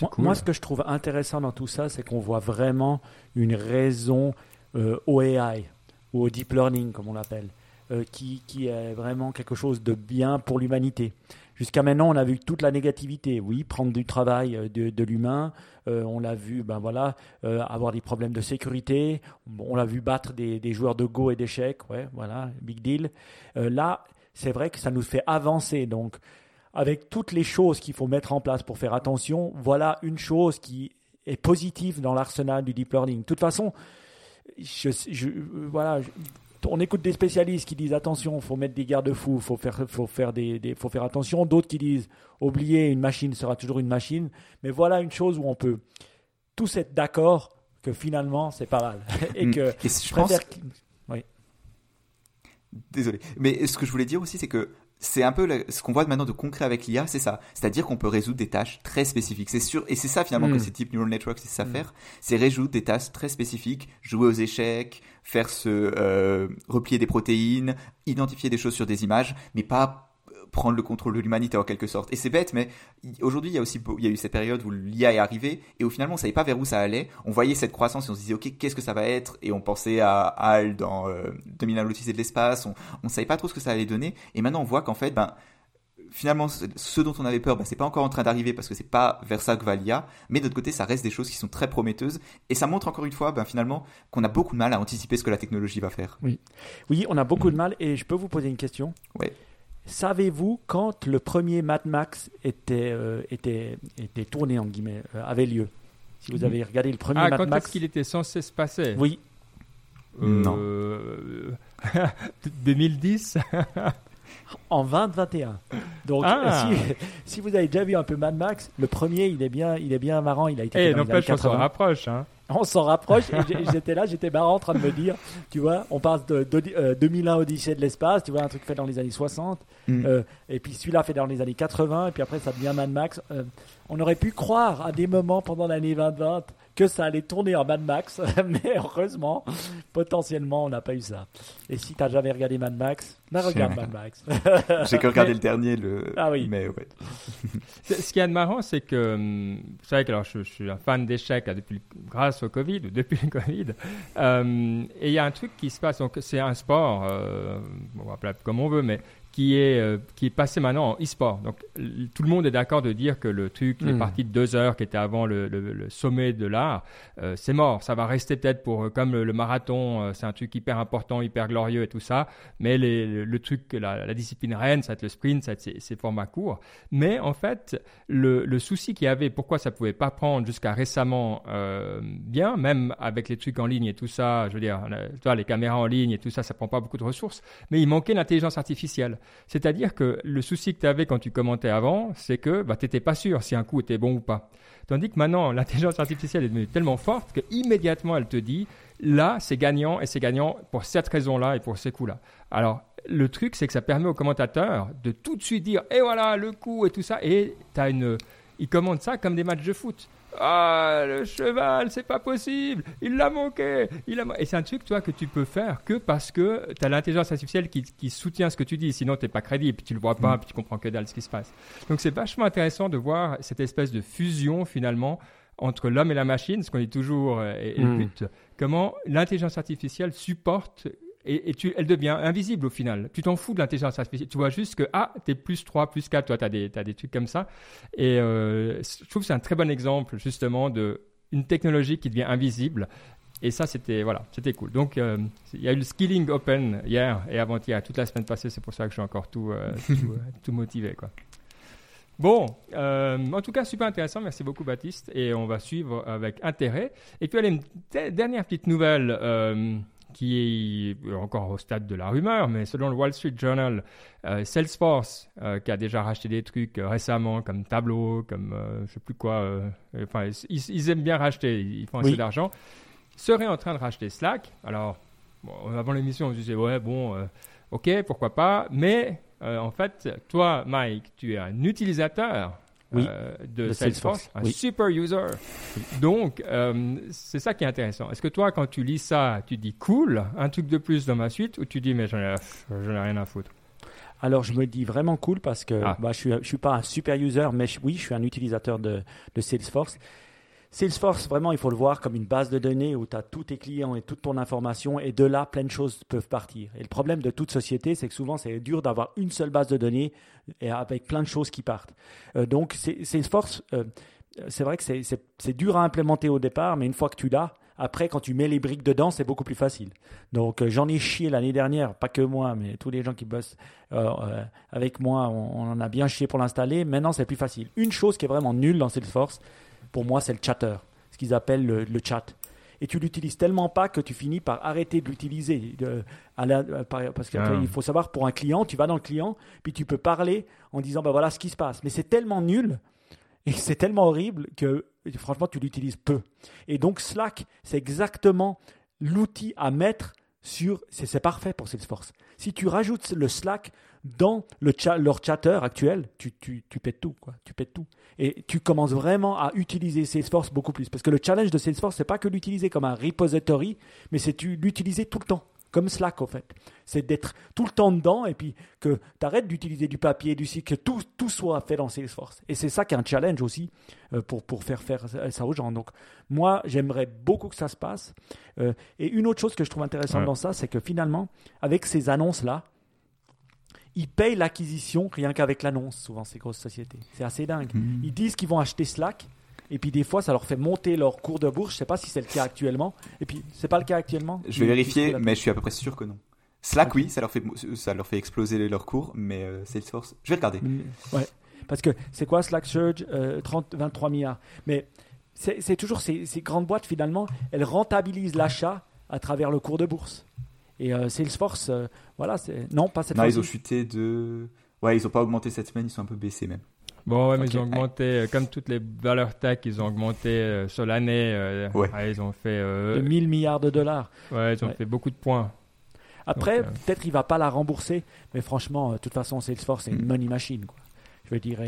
Moi, cool. moi, ce que je trouve intéressant dans tout ça, c'est qu'on voit vraiment une raison euh, au AI, ou au deep learning, comme on l'appelle, euh, qui, qui est vraiment quelque chose de bien pour l'humanité. Jusqu'à maintenant, on a vu toute la négativité. Oui, prendre du travail euh, de, de l'humain. Euh, on l'a vu, ben voilà, euh, avoir des problèmes de sécurité. On l'a vu battre des, des joueurs de Go et d'échecs. Ouais, voilà, big deal. Euh, là, c'est vrai que ça nous fait avancer. Donc, avec toutes les choses qu'il faut mettre en place pour faire attention, voilà une chose qui est positive dans l'arsenal du deep learning. De toute façon, je, je- voilà, je- on écoute des spécialistes qui disent attention, faut mettre des garde-fous, faut faire, faut faire des, des- faut faire attention. D'autres qui disent oubliez, une machine sera toujours une machine. Mais voilà une chose où on peut tous être d'accord que finalement c'est pas mal et Mm. que Et je pense préfère. Désolé. Mais ce que je voulais dire aussi, c'est que c'est un peu ce qu'on voit maintenant de concret avec l'IA, c'est ça. C'est-à-dire qu'on peut résoudre des tâches très spécifiques. C'est sûr, et c'est ça finalement Mm. que ces types neural networks c'est ça Mm. faire. C'est résoudre des tâches très spécifiques, jouer aux échecs, faire se euh, replier des protéines, identifier des choses sur des images, mais pas prendre le contrôle de l'humanité en quelque sorte. Et c'est bête, mais aujourd'hui il y a aussi il y a eu cette période où l'IA est arrivée et où finalement on savait pas vers où ça allait. On voyait cette croissance et on se disait ok qu'est-ce que ça va être? Et on pensait à HAL dans euh, 2001 l'Odyssée de l'espace. On, on savait pas trop ce que ça allait donner et maintenant on voit qu'en fait ben finalement ce dont on avait peur ben, c'est pas encore en train d'arriver parce que c'est pas vers ça que va l'IA mais d'autre côté ça reste des choses qui sont très prometteuses et ça montre encore une fois ben, finalement qu'on a beaucoup de mal à anticiper ce que la technologie va faire. Oui, on a beaucoup de mal et je peux vous poser une question? Ouais. Savez-vous quand le premier Mad Max était, euh, était, était tourné, en guillemets, euh, avait lieu? Si vous avez regardé le premier Ah, Mad quand Max. est-ce qu'il était censé se passer? Oui, Non. Euh, 2010 en 2021. Donc, Ah. si, si vous avez déjà vu un peu Mad Max, le premier, il est bien, il est bien marrant. Il a été Eh, fait dans les années n'empêche, on s'en 80. rapproche. Hein. On s'en rapproche. et j'étais là, j'étais marrant en train de me dire, tu vois, on passe de, de- euh, 2001 Odyssée de l'espace, tu vois, un truc fait dans les années 60, Mm. euh, et puis celui-là fait dans les années 80, et puis après ça devient Mad Max. Euh, on aurait pu croire à des moments pendant l'année 2020 que ça allait tourner en Mad Max, mais heureusement, potentiellement, on n'a pas eu ça. Et si t'as jamais regardé Mad Max, bah regarde Mad Max. J'ai que regardé le dernier le Ah oui. mais ouais. Ce qui est de marrant, c'est que, hum, vous savez que alors, je, je suis un fan d'échecs depuis, grâce au Covid ou depuis le Covid. Euh, et il y a un truc qui se passe, donc c'est un sport, euh, on va appeler comme on veut, mais qui est, euh, qui est passé maintenant en e-sport. Donc tout le monde est d'accord de dire que le truc, les Mm. parties de deux heures qui étaient avant le, le- le sommet de l'art, euh, c'est mort. Ça va rester peut-être pour, euh, comme le, le marathon, euh, c'est un truc hyper important, hyper glorieux et tout ça. Mais les- le, truc, la, la discipline reine, ça va être le sprint, ça va être ces, ces formats courts. Mais en fait, le, souci qu'il y avait, pourquoi ça pouvait pas prendre jusqu'à récemment bien, même avec les trucs en ligne et tout ça, je veux dire, vois, les caméras en ligne et tout ça, ça prend pas beaucoup de ressources, mais il manquait l'intelligence artificielle. C'est-à-dire que le souci que tu avais quand tu commentais avant, c'est que bah, tu n'étais pas sûr si un coup était bon ou pas. Tandis que maintenant, l'intelligence artificielle est devenue tellement forte que immédiatement elle te dit là, c'est gagnant et c'est gagnant pour cette raison-là et pour ces coups-là. Alors, le truc, c'est que ça permet aux commentateurs de tout de suite dire et voilà le coup et tout ça. Et tu une. Ils commentent ça comme des matchs de foot. Ah, le cheval, c'est pas possible. Il l'a manqué. Il a... Et c'est un truc, toi, que tu peux faire que parce que tu as l'intelligence artificielle qui, qui, soutient ce que tu dis. Sinon, t'es pas crédible, puis tu le vois pas, mm. puis tu comprends que dalle ce qui se passe. Donc, c'est vachement intéressant de voir cette espèce de fusion, finalement, entre l'homme et la machine, ce qu'on dit toujours, euh, et, le mm. but. Comment l'intelligence artificielle supporte et, tu, elle devient invisible au final. Tu t'en fous de l'intelligence artificielle. Tu vois juste que, ah, t'es plus 3, plus 4, toi, t'as des, as des trucs comme ça. Et euh, je trouve que c'est un très bon exemple, justement, de une technologie qui devient invisible. Et ça, c'était voilà, c'était cool. Donc, euh, il y a eu le Skilling Open hier et avant-hier, toute la semaine passée. C'est pour ça que je suis encore tout, euh, tout, motivé. Quoi. Bon, en tout cas, super intéressant. Merci beaucoup, Baptiste. Et on va suivre avec intérêt. Et puis, allez, une dernière petite nouvelle qui est encore au stade de la rumeur, mais selon le Wall Street Journal, euh, Salesforce, euh, qui a déjà racheté des trucs euh, récemment, comme Tableau, comme je sais plus quoi, enfin, ils, aiment bien racheter, ils font assez d'argent, serait en train de racheter Slack. Alors, avant l'émission, on se disait, ouais, bon, ok, pourquoi pas, mais en fait, toi, Mike, tu es un utilisateur euh, de, Salesforce, un super user. Donc, euh, c'est ça qui est intéressant. Est-ce que toi, quand tu lis ça, tu dis cool, un truc de plus dans ma suite, ou tu dis mais j'en ai, rien à foutre? Alors je me dis vraiment cool parce que ah. bah, je ne suis, suis, pas un super user, mais oui, je suis un utilisateur de, de Salesforce. Salesforce, vraiment, il faut le voir comme une base de données où tu as tous tes clients et toute ton information, et de là, plein de choses peuvent partir. Et le problème de toute société, c'est que souvent, c'est dur d'avoir une seule base de données et avec plein de choses qui partent. Euh, donc, Salesforce, euh, c'est vrai que c'est dur à implémenter au départ, mais une fois que tu l'as, après, quand tu mets les briques dedans, c'est beaucoup plus facile. Donc, euh, j'en ai chié l'année dernière, pas que moi, mais tous les gens qui bossent avec moi, on, on, en a bien chié pour l'installer. Maintenant, c'est plus facile. Une chose qui est vraiment nulle dans Salesforce, pour moi, c'est le chatter, ce qu'ils appellent le, chat. Et tu l'utilises tellement pas que tu finis par arrêter de l'utiliser. Parce qu'il ah. faut savoir, pour un client, tu vas dans le client, puis tu peux parler en disant, ben voilà ce qui se passe. Mais c'est tellement nul et c'est tellement horrible que franchement, tu l'utilises peu. Et donc Slack, c'est exactement l'outil à mettre C'est parfait pour Salesforce. Si tu rajoutes le Slack dans le leur chatter actuel, tu, pètes tout. Tu pètes tout et tu commences vraiment à utiliser Salesforce beaucoup plus. Parce que le challenge de Salesforce, c'est pas que l'utiliser comme un repository, mais c'est l'utiliser tout le temps, comme Slack en fait. C'est d'être tout le temps dedans et puis que tu arrêtes d'utiliser du papier, du site, que tout, tout soit fait dans Salesforce. Et c'est ça qui est un challenge aussi euh, pour, pour faire faire ça aux gens. Donc moi, j'aimerais beaucoup que ça se passe. Euh, et une autre chose que je trouve intéressante dans ça, c'est que finalement, avec ces annonces-là, ils payent l'acquisition rien qu'avec l'annonce, souvent ces grosses sociétés. C'est assez dingue. Mhm. Ils disent qu'ils vont acheter Slack, et puis des fois, ça leur fait monter leur cours de bourse. Je ne sais pas si c'est le cas actuellement. Et puis, c'est pas le cas actuellement? Je vais vérifier, mais je suis à peu près sûr que non. Slack, oui, ça leur fait, ça leur fait exploser leur cours, mais euh, Salesforce, je vais regarder. Ouais, parce que c'est quoi Slack Surge 30, euh, 23 milliards? Mais c'est toujours ces, ces, grandes boîtes, finalement, elles rentabilisent l'achat à travers le cours de bourse. Et euh, Salesforce, euh, voilà, c'est non, pas cette. Non, ils ont chuté de. Ouais, ils n'ont pas augmenté cette semaine, ils sont un peu baissés même. Bon, ouais, mais ils ont augmenté, euh, comme toutes les valeurs tech, ils ont augmenté sur l'année. ouais. ils ont fait. de 1000 milliards de dollars. Ouais, ils ont fait beaucoup de points. Après, peut-être il va pas la rembourser, mais franchement, de toute façon, Salesforce, c'est une mm. money machine. Quoi. Je veux dire,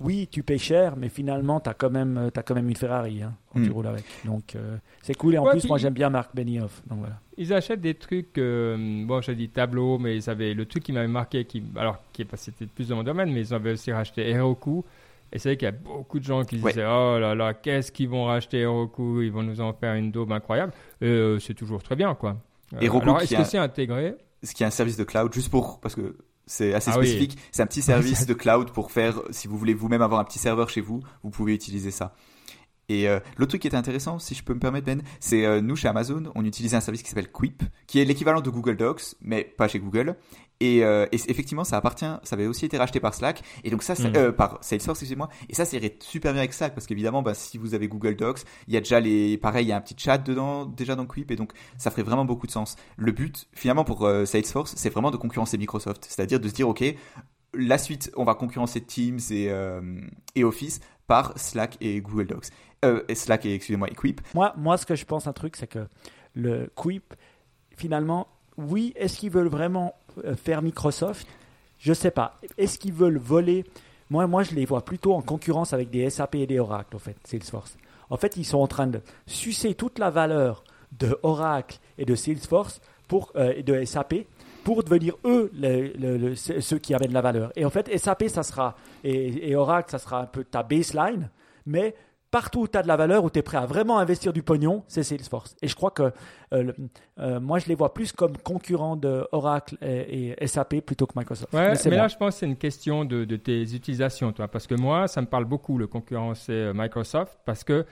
oui, tu payes cher, mais finalement, tu as, quand même, as quand même une Ferrari hein, quand tu hmm. roules avec. Donc, euh, c'est cool. Et en plus, moi, j'aime bien Marc Benioff. Donc, voilà. Ils achètent des trucs, euh, bon, j'ai dit tableau, mais ils avaient le truc qui m'avait marqué, qui, alors, qui c'était plus dans mon domaine, mais ils avaient aussi racheté Heroku. Et c'est vrai qu'il y a beaucoup de gens qui disaient Oh là là, qu'est-ce qu'ils vont racheter Heroku? Ils vont nous en faire une daube incroyable. Euh, c'est toujours très bien, quoi. Heroku, alors, est-ce que c'est intégré? Ce qui est un service de cloud, juste pour. Parce que c'est assez ah spécifique. C'est un petit service de cloud pour faire, si vous voulez vous-même avoir un petit serveur chez vous, vous pouvez utiliser ça. Et euh, l'autre truc qui est intéressant, si je peux me permettre Ben, c'est euh, nous chez Amazon, on utilise un service qui s'appelle Quip, qui est l'équivalent de Google Docs, mais pas chez Google. Et, euh, effectivement, ça appartient, ça avait aussi été racheté par Slack, et donc ça, mm. par Salesforce, excusez-moi. Et ça, c'est super bien avec Slack parce qu'évidemment, bah, si vous avez Google Docs, il y a déjà les, pareil, il y a un petit chat dedans, déjà dans Quip, et donc ça ferait vraiment beaucoup de sens. Le but, finalement, pour Salesforce, c'est vraiment de concurrencer Microsoft, c'est-à-dire de se dire, ok, la suite, on va concurrencer Teams et, et Office par Slack et Google Docs. Euh, Slack et, excusez-moi, Quip. Moi, moi, ce que je pense, un truc, c'est que le Quip, finalement, oui, est-ce qu'ils veulent vraiment euh, faire Microsoft? Je ne sais pas. Est-ce qu'ils veulent voler? Moi, moi, je les vois plutôt en concurrence avec des SAP et des Oracle, en fait, Salesforce. En fait, ils sont en train de sucer toute la valeur de Oracle et de Salesforce pour, euh, et de SAP pour devenir eux ceux qui amènent la valeur. Et en fait, SAP, ça sera, et Oracle, ça sera un peu ta baseline, mais partout où tu as de la valeur, où tu es prêt à vraiment investir du pognon, c'est Salesforce. Et je crois que euh, le- euh, moi, je les vois plus comme concurrents de Oracle et, et SAP plutôt que Microsoft. Ouais, mais, c'est là, je pense que c'est une question de, de tes utilisations, toi. Parce que moi, ça me parle beaucoup, le concurrencer euh, Microsoft, parce que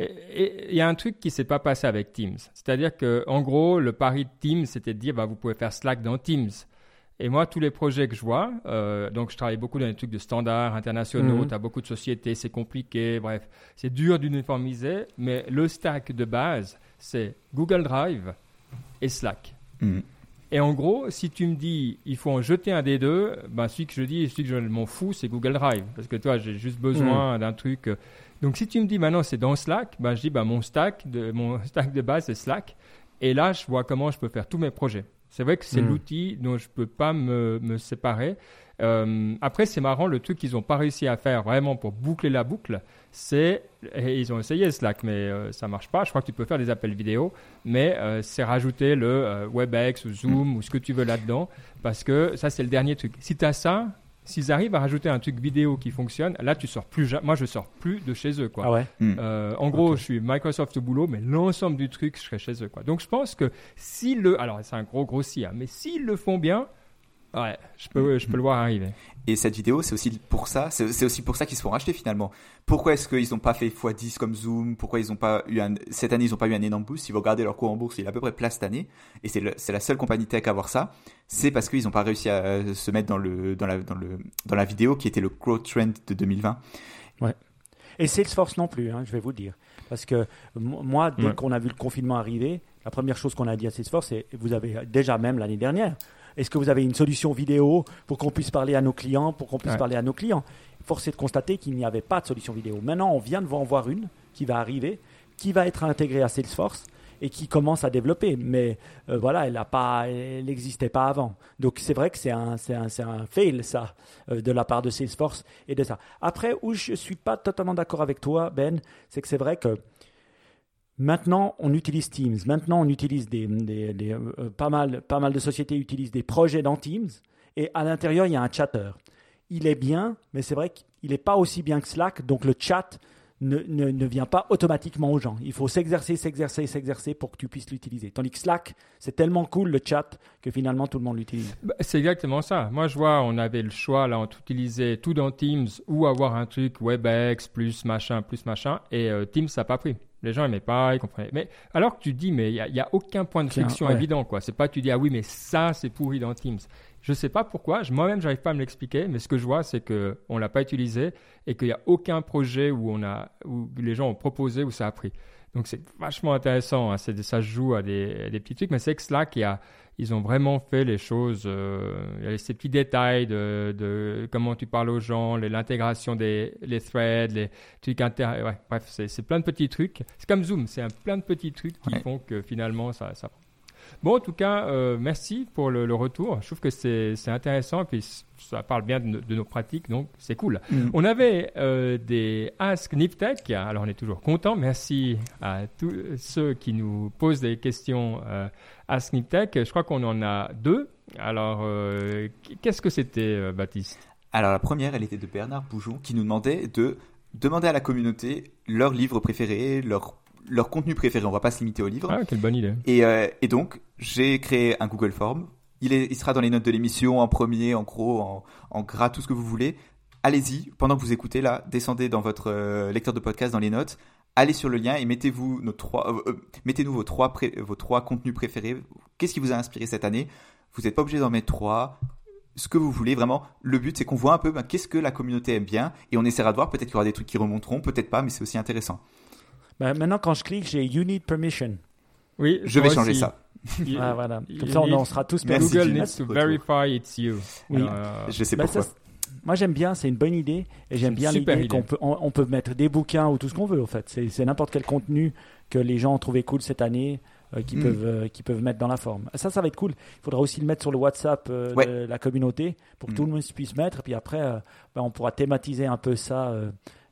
il y a un truc qui s'est pas passé avec Teams. C'est-à-dire que, en gros, le pari de Teams, c'était de dire, bah, vous pouvez faire Slack dans Teams. Et moi, tous les projets que je vois, euh, donc je travaille beaucoup dans des trucs de standards internationaux, Mhm. tu as beaucoup de sociétés, c'est compliqué, bref, c'est dur d'uniformiser, mais le stack de base, c'est Google Drive et Slack. Mm. Et en gros, si tu me dis il faut en jeter un des deux, ben celui que je dis, celui que je m'en fous, c'est Google Drive. Parce que toi, j'ai juste besoin d'un truc. euh. Donc si tu me dis maintenant c'est dans Slack, ben je dis ben, mon, stack de, mon stack de base c'est Slack. Et là, je vois comment je peux faire tous mes projets. C'est vrai que c'est Mm. l'outil dont je peux pas me, me séparer. Euh, après, c'est marrant, le truc qu'ils n'ont pas réussi à faire vraiment pour boucler la boucle, c'est, et ils ont essayé Slack, mais euh, ça marche pas. Je crois que tu peux faire des appels vidéo, mais euh, c'est rajouter le euh, WebEx ou Zoom ou ce que tu veux là-dedans, parce que ça, c'est le dernier truc. Si tu as ça, s'ils arrivent à rajouter un truc vidéo qui fonctionne, là, tu sors plus. ja- Moi, je sors plus de chez eux, quoi. Ah ouais? Euh, en gros, je suis Microsoft au boulot, mais l'ensemble du truc, je serai chez eux. Quoi. Donc, je pense que si le. Alors, c'est un gros grossier, hein, mais s'ils le font bien, ouais, je peux, je peux le voir arriver. Et cette vidéo, c'est aussi pour ça, c'est aussi pour ça qu'ils se font racheter finalement. Pourquoi est-ce qu'ils n'ont pas fait x10 comme Zoom? Pourquoi ils ont pas eu un, cette année, ils n'ont pas eu un énorme boost? Si vous regardez leur cours en bourse, il est à peu près plat cette année, et c'est la seule compagnie tech à avoir ça. C'est parce qu'ils n'ont pas réussi à euh, se mettre dans le dans la dans le dans la vidéo qui était le growth trend de 2020. Et Salesforce non plus, hein, je vais vous le dire. Parce que moi, dès Ouais. qu'on a vu le confinement arriver, la première chose qu'on a dit à Salesforce, c'est vous avez déjà même l'année dernière, est-ce que vous avez une solution vidéo pour qu'on puisse parler à nos clients, pour qu'on puisse Ouais. parler à nos clients? Force est de constater qu'il n'y avait pas de solution vidéo. Maintenant, on vient de en voir une qui va arriver, qui va être intégrée à Salesforce et qui commence à développer. Mais euh, voilà, elle n'existait pas avant. Donc c'est vrai que c'est un, c'est un, un fail, ça, euh, de la part de Salesforce et de ça. Après, où je ne suis pas totalement d'accord avec toi, Ben, c'est que c'est vrai que maintenant, on utilise Teams. Maintenant, on utilise des, euh, pas, mal, pas mal de sociétés utilisent des projets dans Teams. Et à l'intérieur, il y a un chatter. Il est bien, mais c'est vrai qu'il n'est pas aussi bien que Slack. Donc le chat ne, ne- ne vient pas automatiquement aux gens. Il faut s'exercer, s'exercer, s'exercer pour que tu puisses l'utiliser. Tandis que Slack, c'est tellement cool le chat que finalement tout le monde l'utilise. Bah, c'est exactement ça. Moi, je vois, on avait le choix là entre utiliser tout dans Teams ou avoir un truc WebEx plus machin plus machin, et euh, Teams ça n'a pas pris. Les gens n'aimaient pas, ils comprenaient. Mais alors que tu dis, mais il n'y a, il y a aucun point de friction ouais. évident, quoi. C'est pas tu dis ah oui, mais ça c'est pourri dans Teams. Je sais pas pourquoi. je- Moi-même, j'arrive pas à me l'expliquer, mais ce que je vois, c'est que on l'a pas utilisé et qu'il n'y a aucun projet où on a, où les gens ont proposé où ça a pris. Donc c'est vachement intéressant. hein. C'est- ça se joue à des, à des petits trucs, mais c'est que Slack, y a, ils ont vraiment fait les choses. euh, il y a ces petits détails de, de comment tu parles aux gens, l'intégration des les threads, les trucs inter. Ouais, bref, c'est plein de petits trucs. C'est comme Zoom, c'est plein de petits trucs qui Ouais. font que finalement ça. Bon, en tout cas, euh, merci pour le, le retour. Je trouve que c'est c'est intéressant et puis ça parle bien de, nos- de nos pratiques, donc c'est cool. Mm. On avait euh, des Ask Niptech, alors on est toujours content. Merci à tous ceux qui nous posent des questions euh, Ask Niptech. Je crois qu'on en a deux. Alors, euh, qu'est-ce que c'était, euh, Baptiste? Alors la première, elle était de Bernard Boujon qui nous demandait de demander à la communauté leurs livres préférés, leur leur contenu préféré. On va pas se limiter aux livres. Ah, quelle bonne idée. Et, euh, et donc, j'ai créé un Google Form. Il, est, il sera dans les notes de l'émission, en premier, en gros, en, en gras, tout ce que vous voulez. Allez-y, pendant que vous écoutez là, descendez dans votre euh, lecteur de podcast, dans les notes, allez sur le lien et mettez-vous nos trois, euh, mettez-nous vos trois, pré- vos trois contenus préférés. Qu'est-ce qui vous a inspiré cette année? Vous n'êtes pas obligé d'en mettre trois. Ce que vous voulez, vraiment. Le but, c'est qu'on voit un peu ben, qu'est-ce que la communauté aime bien et on essaiera de voir. Peut-être qu'il y aura des trucs qui remonteront, peut-être pas, mais c'est aussi intéressant. Ben, maintenant, quand je clique, j'ai You Need Permission. Oui, Je vais changer aussi. ça. Ah, voilà. il- Comme ça, on il- en sera tous Merci, Google needs to verify it's you. Oui. Euh, Je sais Ben, pourquoi. ça, moi j'aime bien, c'est une bonne idée et j'aime bien l'idée idée. qu'on peut, on, on peut mettre des bouquins ou tout ce qu'on veut en fait. C'est n'importe quel contenu que les gens ont trouvé cool cette année euh, qui, Mm. peuvent, euh, qui peuvent mettre dans la forme. Ça, ça va être cool. Il faudra aussi le mettre sur le WhatsApp euh, Ouais. de la communauté pour que Mm. tout le monde puisse mettre. Et puis après, euh, ben, on pourra thématiser un peu ça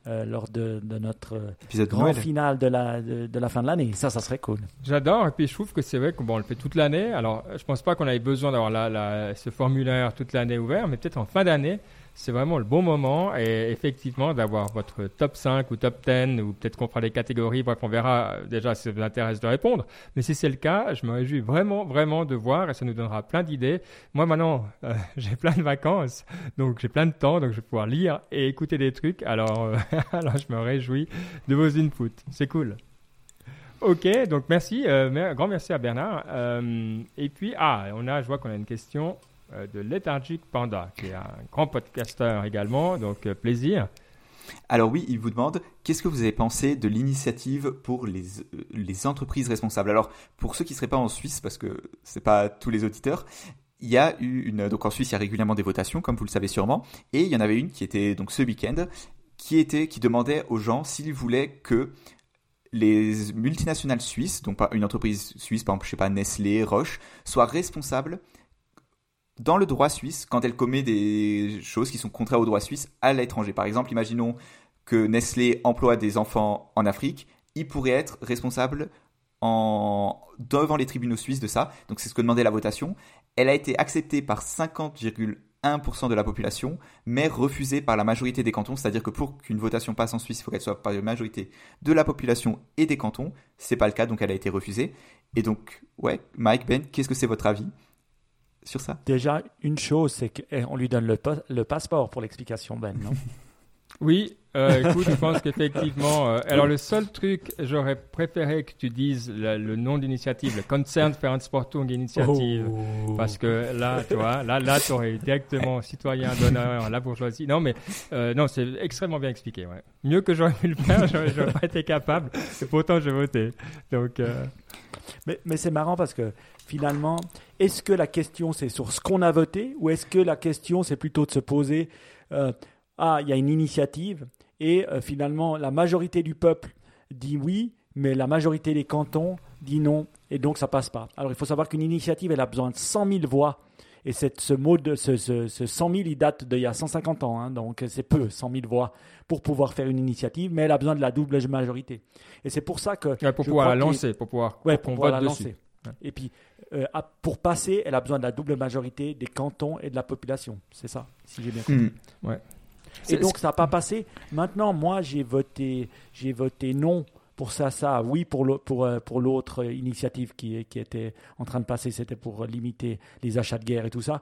euh, euh, lors de, de notre Épisode de grand Noël. final de la, de, de la fin de l'année. Ça, ça serait cool. J'adore, et puis je trouve que c'est vrai qu'on bon, on le fait toute l'année. Alors, je pense pas qu'on avait besoin d'avoir la, la- ce formulaire toute l'année ouvert, mais peut-être en fin d'année, c'est vraiment le bon moment. Et effectivement, d'avoir votre top 5 ou top 10, ou peut-être qu'on fera des catégories. Bref, on verra euh, déjà si ça vous intéresse de répondre. Mais si c'est le cas, je me réjouis vraiment, vraiment de voir, et ça nous donnera plein d'idées. Moi, maintenant, euh, j'ai plein de vacances, donc j'ai plein de temps, donc je vais pouvoir lire et écouter des trucs. Alors, euh, alors je me réjouis de vos inputs. C'est cool. Ok, donc merci, mer- grand merci à Bernard. Et puis, ah, on a, je vois qu'on a une question de Lethargic Panda, qui est un grand podcasteur également, donc euh, plaisir. Alors oui, il vous demande qu'est-ce que vous avez pensé de l'initiative pour les, euh, les entreprises responsables? Alors pour ceux qui ne seraient pas en Suisse, parce que c'est pas tous les auditeurs, il y a eu une donc en Suisse il y a régulièrement des votations, comme vous le savez sûrement, et il y en avait une qui était donc ce week-end, qui était qui demandait aux gens s'ils voulaient que les multinationales suisses, donc pas une entreprise suisse, par exemple je sais pas Nestlé, Roche, soient responsables dans le droit suisse quand elle commet des choses qui sont contraires au droit suisse à l'étranger. Par exemple, imaginons que Nestlé emploie des enfants en Afrique, il pourrait être responsable devant les tribunaux suisses de ça. Donc c'est ce que demandait la votation. Elle a été acceptée par 50,1% de la population, mais refusée par la majorité des cantons. C'est-à-dire que pour qu'une votation passe en Suisse, il faut qu'elle soit par la majorité de la population et des cantons. C'est pas le cas, donc elle a été refusée. Et donc, ouais, Mike, Ben, qu'est-ce que c'est votre avis? Sur ça? Déjà, une chose, c'est qu'on lui donne le, le passeport pour l'explication, Ben, non? Oui, euh, écoute, je pense qu'effectivement. euh, alors, le seul truc, j'aurais préféré que tu dises le, le nom d'initiative, le Concern Verantwortung Initiative. Oh. Parce que là, tu vois, là, là, tu aurais directement citoyen d'honneur, la bourgeoisie. Non, mais euh, non, c'est extrêmement bien expliqué. Ouais. Mieux que j'aurais pu le faire, j'aurais pas été capable. Et pourtant, j'ai voté. Donc, euh, Mais, mais c'est marrant parce que finalement, est-ce que la question c'est sur ce qu'on a voté ou est-ce que la question c'est plutôt de se poser ah il y a une initiative et euh, finalement la majorité du peuple dit oui mais la majorité des cantons dit non et donc ça passe pas. Alors il faut savoir qu'une initiative elle a besoin de 100 000 voix et cette- ce mot de ce, ce, ce 100 000 il date d'il y a 150 ans hein, donc c'est peu 100 000 voix pour pouvoir faire une initiative mais elle a besoin de la double majorité et c'est pour ça que ouais, pour pouvoir la lancer, pour pouvoir Ouais, pour pouvoir la dessus. lancer. Et puis, euh, à- pour passer, elle a besoin de la double majorité des cantons et de la population. C'est ça, si j'ai bien compris. Hmm. Et donc, ça n'a pas passé. Maintenant, moi, j'ai voté, j'ai voté non pour ça, ça. Oui, pour euh, pour l'autre initiative qui, qui était en train de passer, c'était pour limiter les achats de guerre et tout ça.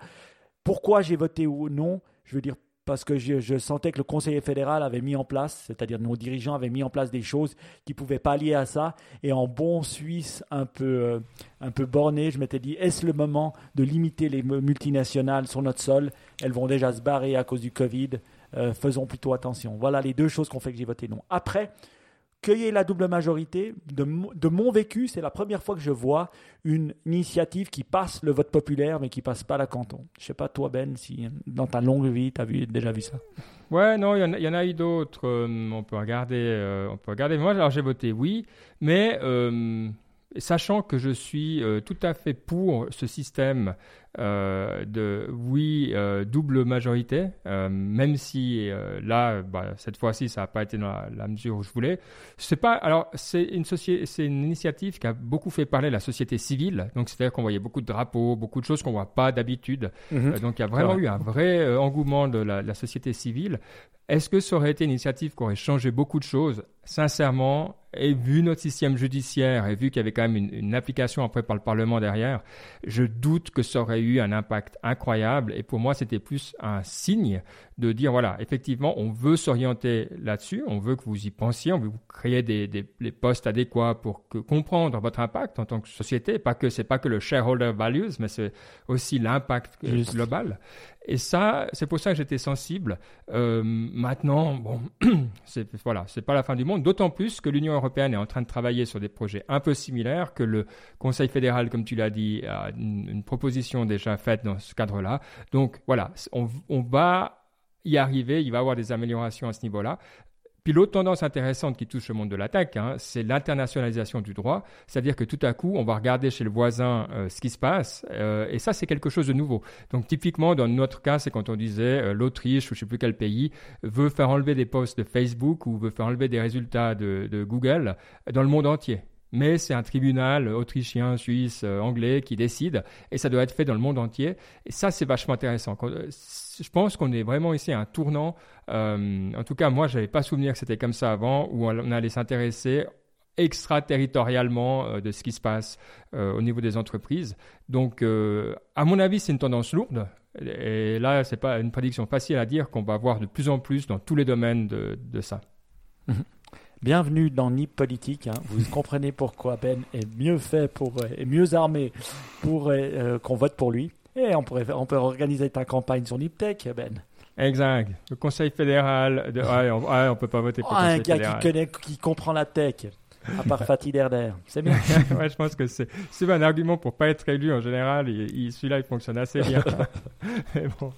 Pourquoi j'ai voté ou non? Je veux dire, parce que je, je sentais que le conseiller fédéral avait mis en place, c'est-à-dire nos dirigeants avaient mis en place des choses qui pouvaient pallier à ça. Et en bon Suisse, un peu, euh, un peu borné, je m'étais dit, est-ce le moment de limiter les mu- multinationales sur notre sol? Elles vont déjà se barrer à cause du Covid. Euh, faisons plutôt attention. Voilà les deux choses qui ont fait que j'ai voté non. Après, cueillir la double majorité, de, mo- de mon vécu, c'est la première fois que je vois une initiative qui passe le vote populaire, mais qui passe pas la canton. Je sais pas toi, Ben, si dans ta longue vie, tu as vu, déjà vu ça. Ouais, non, il y en a- eu d'autres. euh, on peut regarder. euh, on peut regarder. Moi, j'ai voté oui, mais sachant que je suis tout à fait pour ce système euh, de oui euh, double majorité, euh, même si là, bah, cette fois-ci, ça n'a pas été dans la, la mesure où je voulais. C'est pas. Alors, c'est une société, c'est une initiative qui a beaucoup fait parler la société civile. Donc, c'est-à-dire qu'on voyait beaucoup de drapeaux, beaucoup de choses qu'on voit pas d'habitude. Euh, donc il y a vraiment vrai. eu un vrai engouement de la, de la société civile. Est-ce que ça aurait été une initiative qui aurait changé beaucoup de choses? Sincèrement, et vu notre système judiciaire et vu qu'il y avait quand même une, une application après par le Parlement derrière, je doute que ça aurait eu un impact incroyable. Et pour moi, c'était plus un signe de dire voilà, effectivement, on veut s'orienter là-dessus, on veut que vous y pensiez, on veut vous créer des, des, postes adéquats pour que, comprendre votre impact en tant que société. Pas que c'est pas que le shareholder values, mais c'est aussi l'impact euh, global. Et ça, c'est pour ça que j'étais sensible. Euh, maintenant, bon, c'est voilà, c'est pas la fin du monde. D'autant plus que l'Union européenne est en train de travailler sur des projets un peu similaires, que le Conseil fédéral, comme tu l'as dit, a une, une proposition déjà faite dans ce cadre-là. Donc voilà, on, on va y arriver. Il va y avoir des améliorations à ce niveau-là. Puis l'autre tendance intéressante qui touche le monde de la tech, hein, c'est l'internationalisation du droit. C'est-à-dire que tout à coup, on va regarder chez le voisin euh, ce qui se passe. Euh, et ça, c'est quelque chose de nouveau. Donc typiquement, dans notre cas, c'est quand on disait euh, l'Autriche ou je ne sais plus quel pays veut faire enlever des posts de Facebook ou veut faire enlever des résultats de Google dans le monde entier mais c'est un tribunal autrichien, suisse, anglais qui décide, et ça doit être fait dans le monde entier. Et ça, c'est vachement intéressant je pense qu'on est vraiment ici à un tournant. Euh, en tout cas, moi, je n'avais pas souvenir que c'était comme ça avant, où on allait s'intéresser extraterritorialement euh, de ce qui se passe euh, au niveau des entreprises. Donc, à mon avis, c'est une tendance lourde. Et là, ce n'est pas une prédiction facile à dire qu'on va voir de plus en plus dans tous les domaines de, ça. Bienvenue dans NIP Politique. Hein. Vous comprenez pourquoi Ben est mieux fait pour, est mieux armé pour qu'on vote pour lui. Et on, pourrait, on peut organiser ta campagne sur Niptech, Ben. Exact. Le Conseil fédéral. De... Ouais, on, ne peut pas voter pour le Conseil Un gars qui, connaît, qui comprend la tech. À part Fatih Derder. C'est bien. ouais, je pense que c'est, c'est un argument pour pas être élu en général. Il, celui-là, il fonctionne assez bien. bon.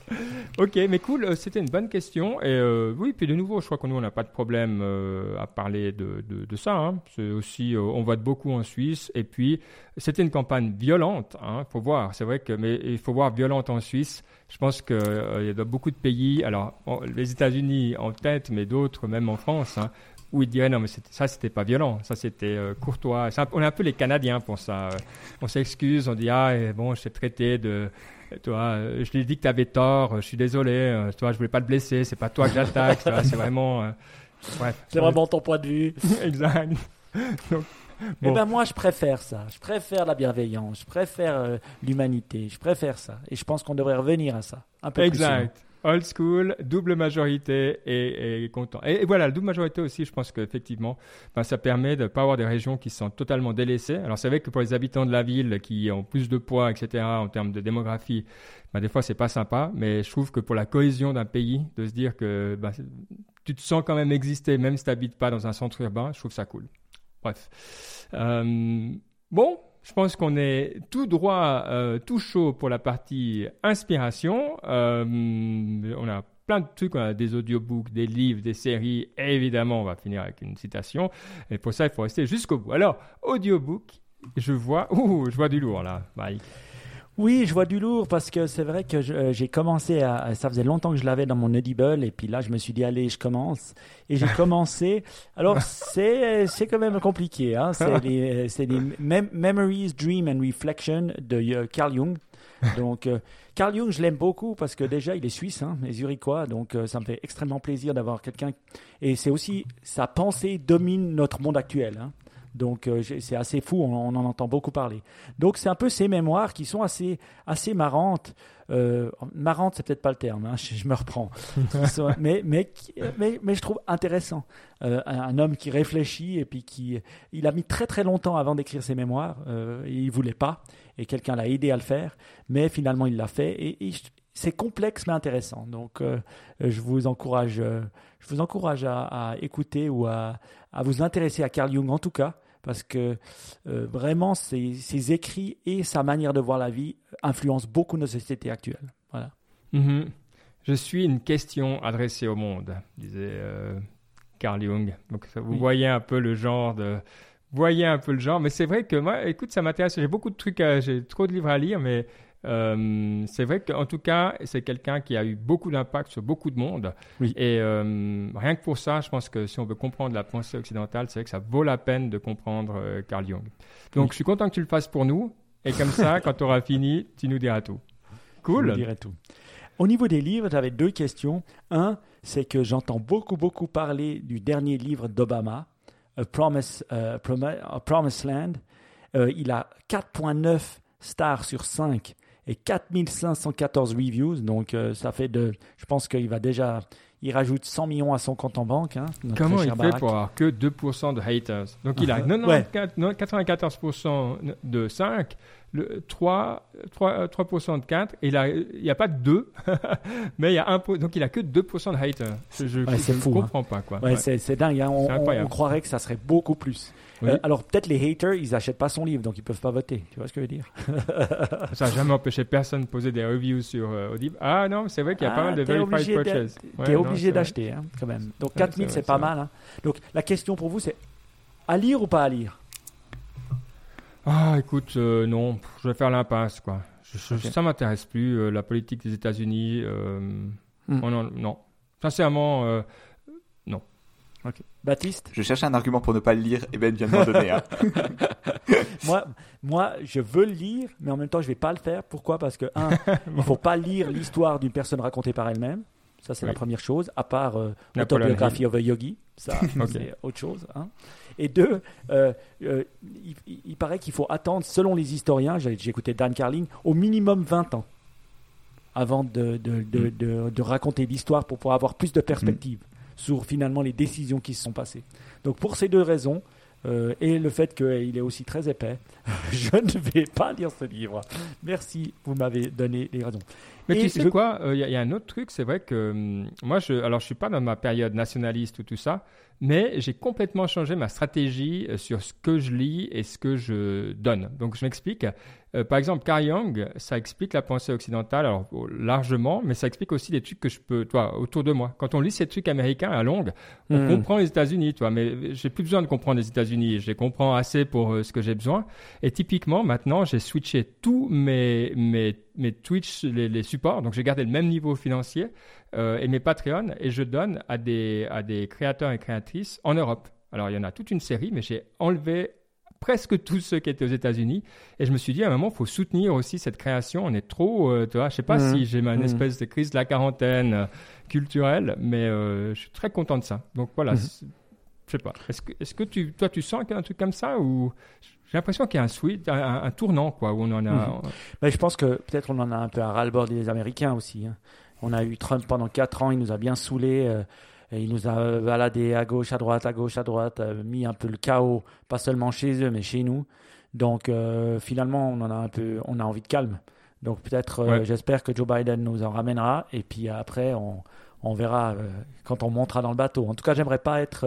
Ok, mais cool. Euh, c'était une bonne question. Et euh, oui, puis de nouveau, je crois que nous, on n'a pas de problème euh, à parler de, de, de ça. Hein. C'est aussi, on vote beaucoup en Suisse. Et puis, c'était une campagne violente. Il hein, faut voir. C'est vrai que, mais il faut voir violente en Suisse. Je pense qu'il y a beaucoup de pays, alors les États-Unis en tête, mais d'autres, même en France, hein, où ils diraient non mais ça c'était pas violent, ça c'était euh, courtois. on est un peu les Canadiens pour ça. On s'excuse, on dit ah bon je t'ai traité de toi, euh, je lui ai dit que tu avais tort, je suis désolé, euh, toi je voulais pas te blesser, c'est pas toi que j'attaque, c'est vraiment C'est vraiment ton point de vue. exact. Eh ben moi je préfère ça, je préfère la bienveillance, je préfère l'humanité, je préfère ça et je pense qu'on devrait revenir à ça un peu exact. Old school, double majorité et, content. Et, voilà, la double majorité aussi, je pense qu'effectivement, ben, ça permet de ne pas avoir des régions qui sont totalement délaissées. Alors c'est vrai que pour les habitants de la ville qui ont plus de poids, etc., en termes de démographie, ben, des fois c'est pas sympa, mais je trouve que pour la cohésion d'un pays, de se dire que ben, tu te sens quand même exister, même si tu n'habites pas dans un centre urbain, je trouve ça cool. Bref. Euh, bon, je pense qu'on est tout droit, euh, tout chaud pour la partie inspiration. Euh, on a plein de trucs, on a des audiobooks, des livres, des séries. évidemment, on va finir avec une citation. Et pour ça, il faut rester jusqu'au bout. Alors, audiobook, je vois, ouh, je vois du lourd là, Mike. Oui, je vois du lourd parce que c'est vrai que euh, j'ai commencé à. Ça faisait longtemps que je l'avais dans mon Audible et puis là, je me suis dit, allez, je commence. Et j'ai commencé. Alors, c'est quand même compliqué. Hein. C'est les, les Memories, Dream and Reflection de euh, Carl Jung. Donc, euh, Carl Jung, je l'aime beaucoup parce que déjà, il est suisse, hein, et zurichois. Donc, ça me fait extrêmement plaisir d'avoir quelqu'un. Et c'est aussi sa pensée domine notre monde actuel. Hein. Donc euh, c'est assez fou, on, en entend beaucoup parler. Donc c'est un peu ces mémoires qui sont assez, assez marrantes. Euh, marrantes, c'est peut-être pas le terme, hein, je, me reprends. mais, mais, mais, mais, je trouve intéressant. Euh, un, homme qui réfléchit et puis qui. Il a mis très très longtemps avant d'écrire ses mémoires. Euh, il voulait pas et quelqu'un l'a aidé à le faire. Mais finalement, il l'a fait. Et, c'est complexe mais intéressant. Donc, je vous encourage, je vous encourage à, à écouter ou à, à, vous intéresser à Carl Jung en tout cas, parce que euh, vraiment ses, écrits et sa manière de voir la vie influencent beaucoup nos sociétés actuelles. Voilà. Mhm. Je suis une question adressée au monde, disait euh, Carl Jung. Donc vous voyez un peu le genre de voyez un peu le genre, mais c'est vrai que moi, écoute, ça m'intéresse. J'ai beaucoup de trucs, j'ai trop de livres à lire, mais euh, c'est vrai qu'en tout cas, c'est quelqu'un qui a eu beaucoup d'impact sur beaucoup de monde. Et euh, rien que pour ça, je pense que si on veut comprendre la pensée occidentale, c'est vrai que ça vaut la peine de comprendre euh, Carl Jung. Donc, je suis content que tu le fasses pour nous. Et comme ça, quand tu auras fini, tu nous diras tout. Cool. Je dirai tout. Au niveau des livres, j'avais deux questions. Un, c'est que j'entends beaucoup, beaucoup parler du dernier livre d'Obama, A Promise, Promise Land. il a 4.9 stars sur 5 et 4514 reviews. Donc, euh, ça fait de. Je pense qu'il va déjà. Il rajoute 100 millions à son compte en banque. Hein, Comment il fait pour avoir que 2% de haters? Donc, il a 94% de 5. le 3, 3, 3% de 4, et il n'y a pas de 2, mais il y a 1, donc il a que 2% de haters. Je ne Ouais, fou, comprends pas. Quoi. Ouais, Ouais. c'est dingue. hein. On, on- on croirait que ça serait beaucoup plus. Oui. Euh, alors peut-être les haters, ils achètent pas son livre, donc ils peuvent pas voter. Tu vois ce que je veux dire? Ça n'a jamais empêché personne de poser des reviews sur euh, Audible. Ah non, c'est vrai qu'il y a Ah, pas mal de t'es verified obligé de- purchase. Ouais, T'es non, obligé d'acheter, hein, quand même. Donc Ouais, 4000, c'est pas mal. hein. Donc la question pour vous, c'est à lire ou pas à lire? Ah, écoute, euh, non, je vais faire l'impasse, quoi. Je, je-. Ça m'intéresse plus, euh, la politique des États-Unis. oh non, non. Sincèrement, Baptiste Je cherchais un argument pour ne pas le lire et Ben vient de m'en donner un. moi, moi, je veux le lire, mais en même temps, je vais pas le faire. Pourquoi? Parce que, un, il faut pas lire l'histoire d'une personne racontée par elle-même. Ça, c'est la première chose, à part euh, Autobiography of a Yogi. Ça, c'est autre chose. hein. Et deux, euh, euh, il, paraît qu'il faut attendre, selon les historiens, j'ai écouté Dan Carling, au minimum 20 ans avant de, de, de, de- de raconter l'histoire pour pouvoir avoir plus de perspectives sur finalement les décisions qui se sont passées. Donc pour ces deux raisons, euh, et le fait qu'il est aussi très épais, je ne vais pas lire ce livre. Merci, vous m'avez donné les raisons. Mais Et tu sais je- quoi, il y, a un autre truc, c'est vrai que hum, moi, je, alors je suis pas dans ma période nationaliste ou tout ça, mais j'ai complètement changé ma stratégie euh, sur ce que je lis et ce que je donne. Donc je m'explique. Euh, par exemple, Carl Jung, ça explique la pensée occidentale, alors oh, largement, mais ça explique aussi des trucs que je peux, toi, autour de moi. Quand on lit ces trucs américains à longue, on Hmm. comprend les États-Unis, toi, mais j'ai plus besoin de comprendre les États-Unis. Je les comprends assez pour euh, ce que j'ai besoin. Et typiquement, maintenant, j'ai switché tous mes, mes, mes Twitch, les, les supports. Donc, j'ai gardé le même niveau financier euh, et mes Patreon et je donne à des, à des créateurs et créatrices en Europe. Alors, il y en a toute une série, mais j'ai enlevé presque tous ceux qui étaient aux États-Unis. Et je me suis dit, à un moment, il faut soutenir aussi cette création. On est trop, euh, tu vois, je sais pas Mhm. si j'ai une Mhm. espèce de crise de la quarantaine euh, culturelle, mais euh, je suis très content de ça. Donc voilà, c'est- je sais pas. Est-ce que, est-ce que tu, toi, tu sens qu'il y a un truc comme ça ou j'ai l'impression qu'il y a un switch, un, tournant, quoi, où on en a. Mhm. Mais je pense que peut-être on en a un peu un ras-le-bol des Américains aussi. hein. On a eu Trump pendant 4 ans, il nous a bien saoulés. euh, et il nous a baladé à gauche, à droite, à gauche, à droite, euh, mis un peu le chaos, pas seulement chez eux, mais chez nous. Donc euh, finalement, on en a un peu, on a envie de calme. Donc peut-être, euh, Ouais. j'espère que Joe Biden nous en ramènera. Et puis après, on, on verra euh, quand on montera dans le bateau. En tout cas, j'aimerais pas être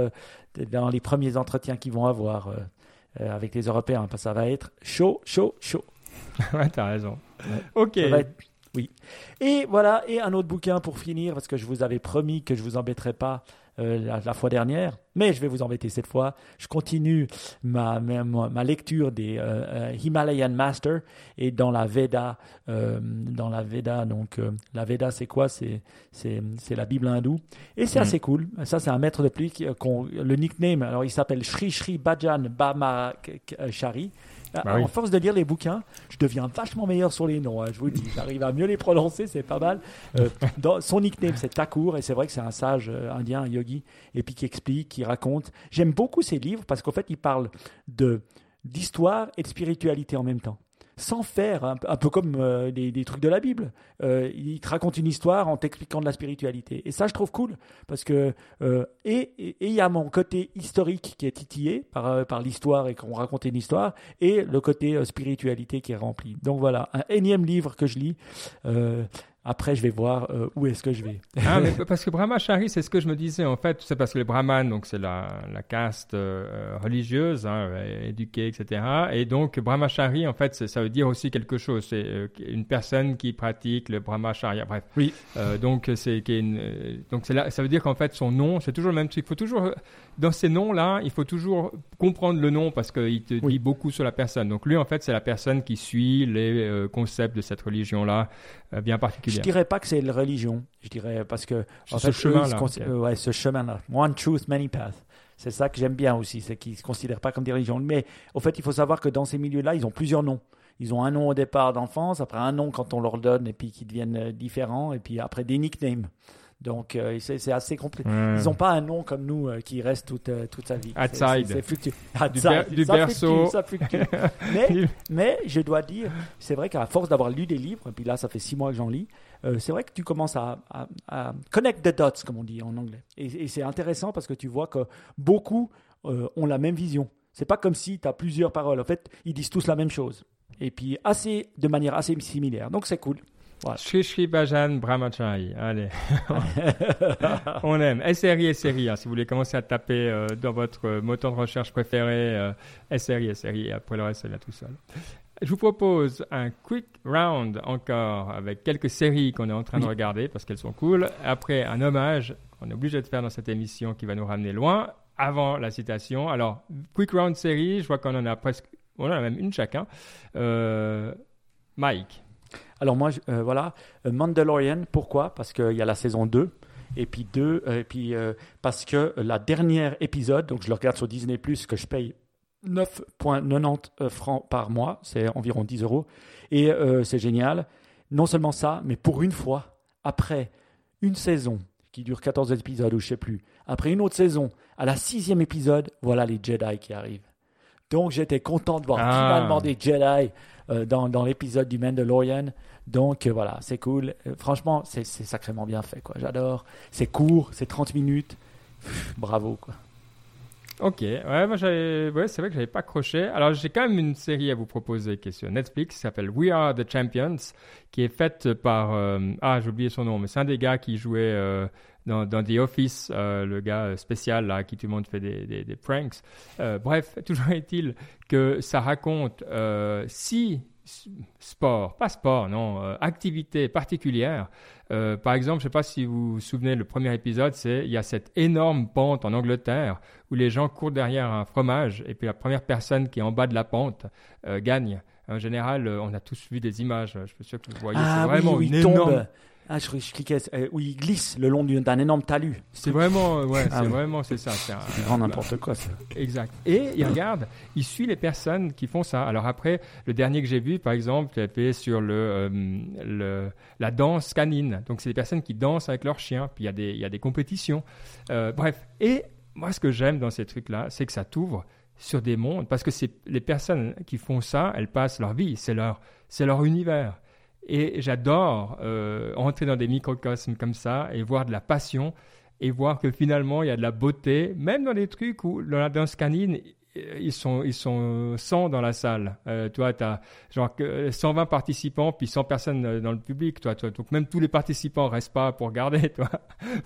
euh, dans les premiers entretiens qu'ils vont avoir euh, euh, avec les Européens, parce que ça va être chaud, chaud, chaud. ouais, t'as raison. Ouais. Ok. Ça va être- Oui. Et voilà, et un autre bouquin pour finir, parce que je vous avais promis que je vous embêterais pas euh, la, la fois dernière, mais je vais vous embêter cette fois. Je continue ma, ma, ma lecture des euh, euh, Himalayan Master et dans la Veda, euh, dans la Veda, donc la Veda c'est quoi? C'est la Bible hindoue et c'est Mhm. assez cool. Ça c'est un maître de pluie qui- qu'on le nickname. Alors il s'appelle Shri Shri Bhajan Bhamachari. Bah oui. En force de lire les bouquins, je deviens vachement meilleur sur les noms. hein, je vous le dis, j'arrive à mieux les prononcer, c'est pas mal. Euh, dans, son nickname, c'est Thakur, et c'est vrai que c'est un sage euh, indien, un yogi, et puis qui explique, qui raconte. J'aime beaucoup ses livres parce qu'en fait, il parle de d'histoire et de spiritualité en même temps. Sans faire, un, peu- comme euh, des, trucs de la Bible. Euh, il te raconte une histoire en t'expliquant de la spiritualité. Et ça, je trouve cool. Parce que, euh, et il y a mon côté historique qui est titillé par, par l'histoire et qu'on raconte une histoire, et le côté spiritualité qui est rempli. Donc voilà, un énième livre que je lis. Après, je vais voir euh, où est-ce que je vais. Ah, mais parce que Brahmachari, c'est ce que je me disais en fait. C'est parce que les brahmanes, donc c'est la, la caste euh, religieuse, hein, éduquée, etc. Et donc Brahmachari, en fait, ça veut dire aussi quelque chose. C'est euh, une personne qui pratique le Brahmacharya. Bref. Oui. Donc c'est donc c'est là, ça veut dire qu'en fait son nom, c'est toujours le même truc. Il faut toujours dans ces noms-là, il faut toujours comprendre le nom parce qu'il te Oui. dit beaucoup sur la personne. Donc lui, en fait, c'est la personne qui suit les euh, concepts de cette religion-là euh, bien Je particulière. dirais pas que c'est une religion. Je dirais parce que en ce chemin-là, euh, ouais, ce chemin-là. One truth, many paths. C'est ça que j'aime bien aussi, c'est qu'ils se considèrent pas comme des religions. Mais au fait, il faut savoir que dans ces milieux-là, ils ont plusieurs noms. Ils ont un nom au départ d'enfance, après un nom quand on leur donne, et puis qui deviennent différents, et puis après des nicknames. Donc euh, c'est assez compliqué. Ouais. Ils n'ont pas un nom comme nous euh, qui reste toute, euh, toute sa vie. Outside. c'est- fluctuant. Du ber- du Ça berceau. fluctue, ça fluctue. mais, mais je dois dire, c'est vrai qu'à force d'avoir lu des livres, et puis là ça fait six mois que j'en lis, c'est vrai que tu commences à, à- à connect the dots, comme on dit en anglais. Et, et c'est intéressant parce que tu vois que beaucoup ont la même vision. C'est pas comme si tu as plusieurs paroles. En fait, ils disent tous la même chose. et puis assez de manière assez similaire. Donc c'est cool. Voilà. Shri Shri Bhajan Brahmachari. Allez. On aime. SRI, SRI. Hein, si vous voulez commencer à taper euh, dans votre moteur de recherche préféré, euh, SRI, SRI. Et après le reste, ça vient tout seul. Je vous propose un quick round encore avec quelques séries qu'on est en train de regarder parce qu'elles sont cool. Après, un hommage qu'on est obligé de faire dans cette émission qui va nous ramener loin avant la citation. Alors, quick round série, je vois qu'on en a presque, on en a même une chacun. Euh, Mike. Alors moi, euh, voilà, euh, Mandalorian, pourquoi? Parce qu'il y a la saison 2. Et puis, deux, et puis parce que la dernière épisode, donc je le regarde sur Disney ⁇ que je paye 9,90 francs par mois, c'est environ 10 euros. Et c'est génial. Non seulement ça, mais pour une fois, après une saison qui dure 14 épisodes ou je sais plus, après une autre saison, à la sixième épisode, voilà les Jedi qui arrivent. Donc j'étais content de voir ah. finalement des Jedi euh, dans, dans l'épisode du Mandalorian. Donc euh, voilà, c'est cool. Euh, franchement, c'est sacrément bien fait. quoi. J'adore. C'est court, c'est 30 minutes. bravo. quoi. Ok, ouais, moi ouais, c'est vrai que j'avais pas accroché. Alors j'ai quand même une série à vous proposer qui est sur Netflix, qui s'appelle We Are the Champions, qui est faite par ah j'ai oublié son nom, mais c'est un des gars qui jouait dans, dans The Office, euh, le gars spécial là, qui tout le monde fait des, des, des pranks. Euh, bref, toujours est-il que ça raconte euh, six sports, pas sport, non, euh, activités particulières. Euh, par exemple, je ne sais pas si vous vous souvenez, le premier épisode, c'est il y a cette énorme pente en Angleterre où les gens courent derrière un fromage et puis la première personne qui est en bas de la pente gagne. En général, on a tous vu des images. Je suis sûr que vous voyez. Ah, c'est vraiment une énorme. Ah, je, cliquais euh, où il glisse le long d'un énorme talus. C'est vraiment, euh, ouais, ah c'est vraiment, c'est ça. C'est grand n'importe quoi, ça. Exact. Et il regarde, il suit les personnes qui font ça. Alors après, le dernier que j'ai vu, par exemple, c'était sur le, euh, le, la danse canine. Donc c'est des personnes qui dansent avec leurs chiens. Puis il y a des, il y a des compétitions. bref. Et moi, ce que j'aime dans ces trucs-là, c'est que ça t'ouvre sur des mondes parce que c'est les personnes qui font ça, elles passent leur vie, c'est leur, c'est leur univers. Et j'adore euh, entrer dans des microcosmes comme ça et voir de la passion et voir que finalement il y a de la beauté, même dans des trucs où dans la danse canine, ils sont, ils sont 100 dans la salle. Euh, toi, tu as genre 120 participants, puis 100 personnes euh, dans le public. Toi, toi. Donc même tous les participants restent pas pour regarder. Toi.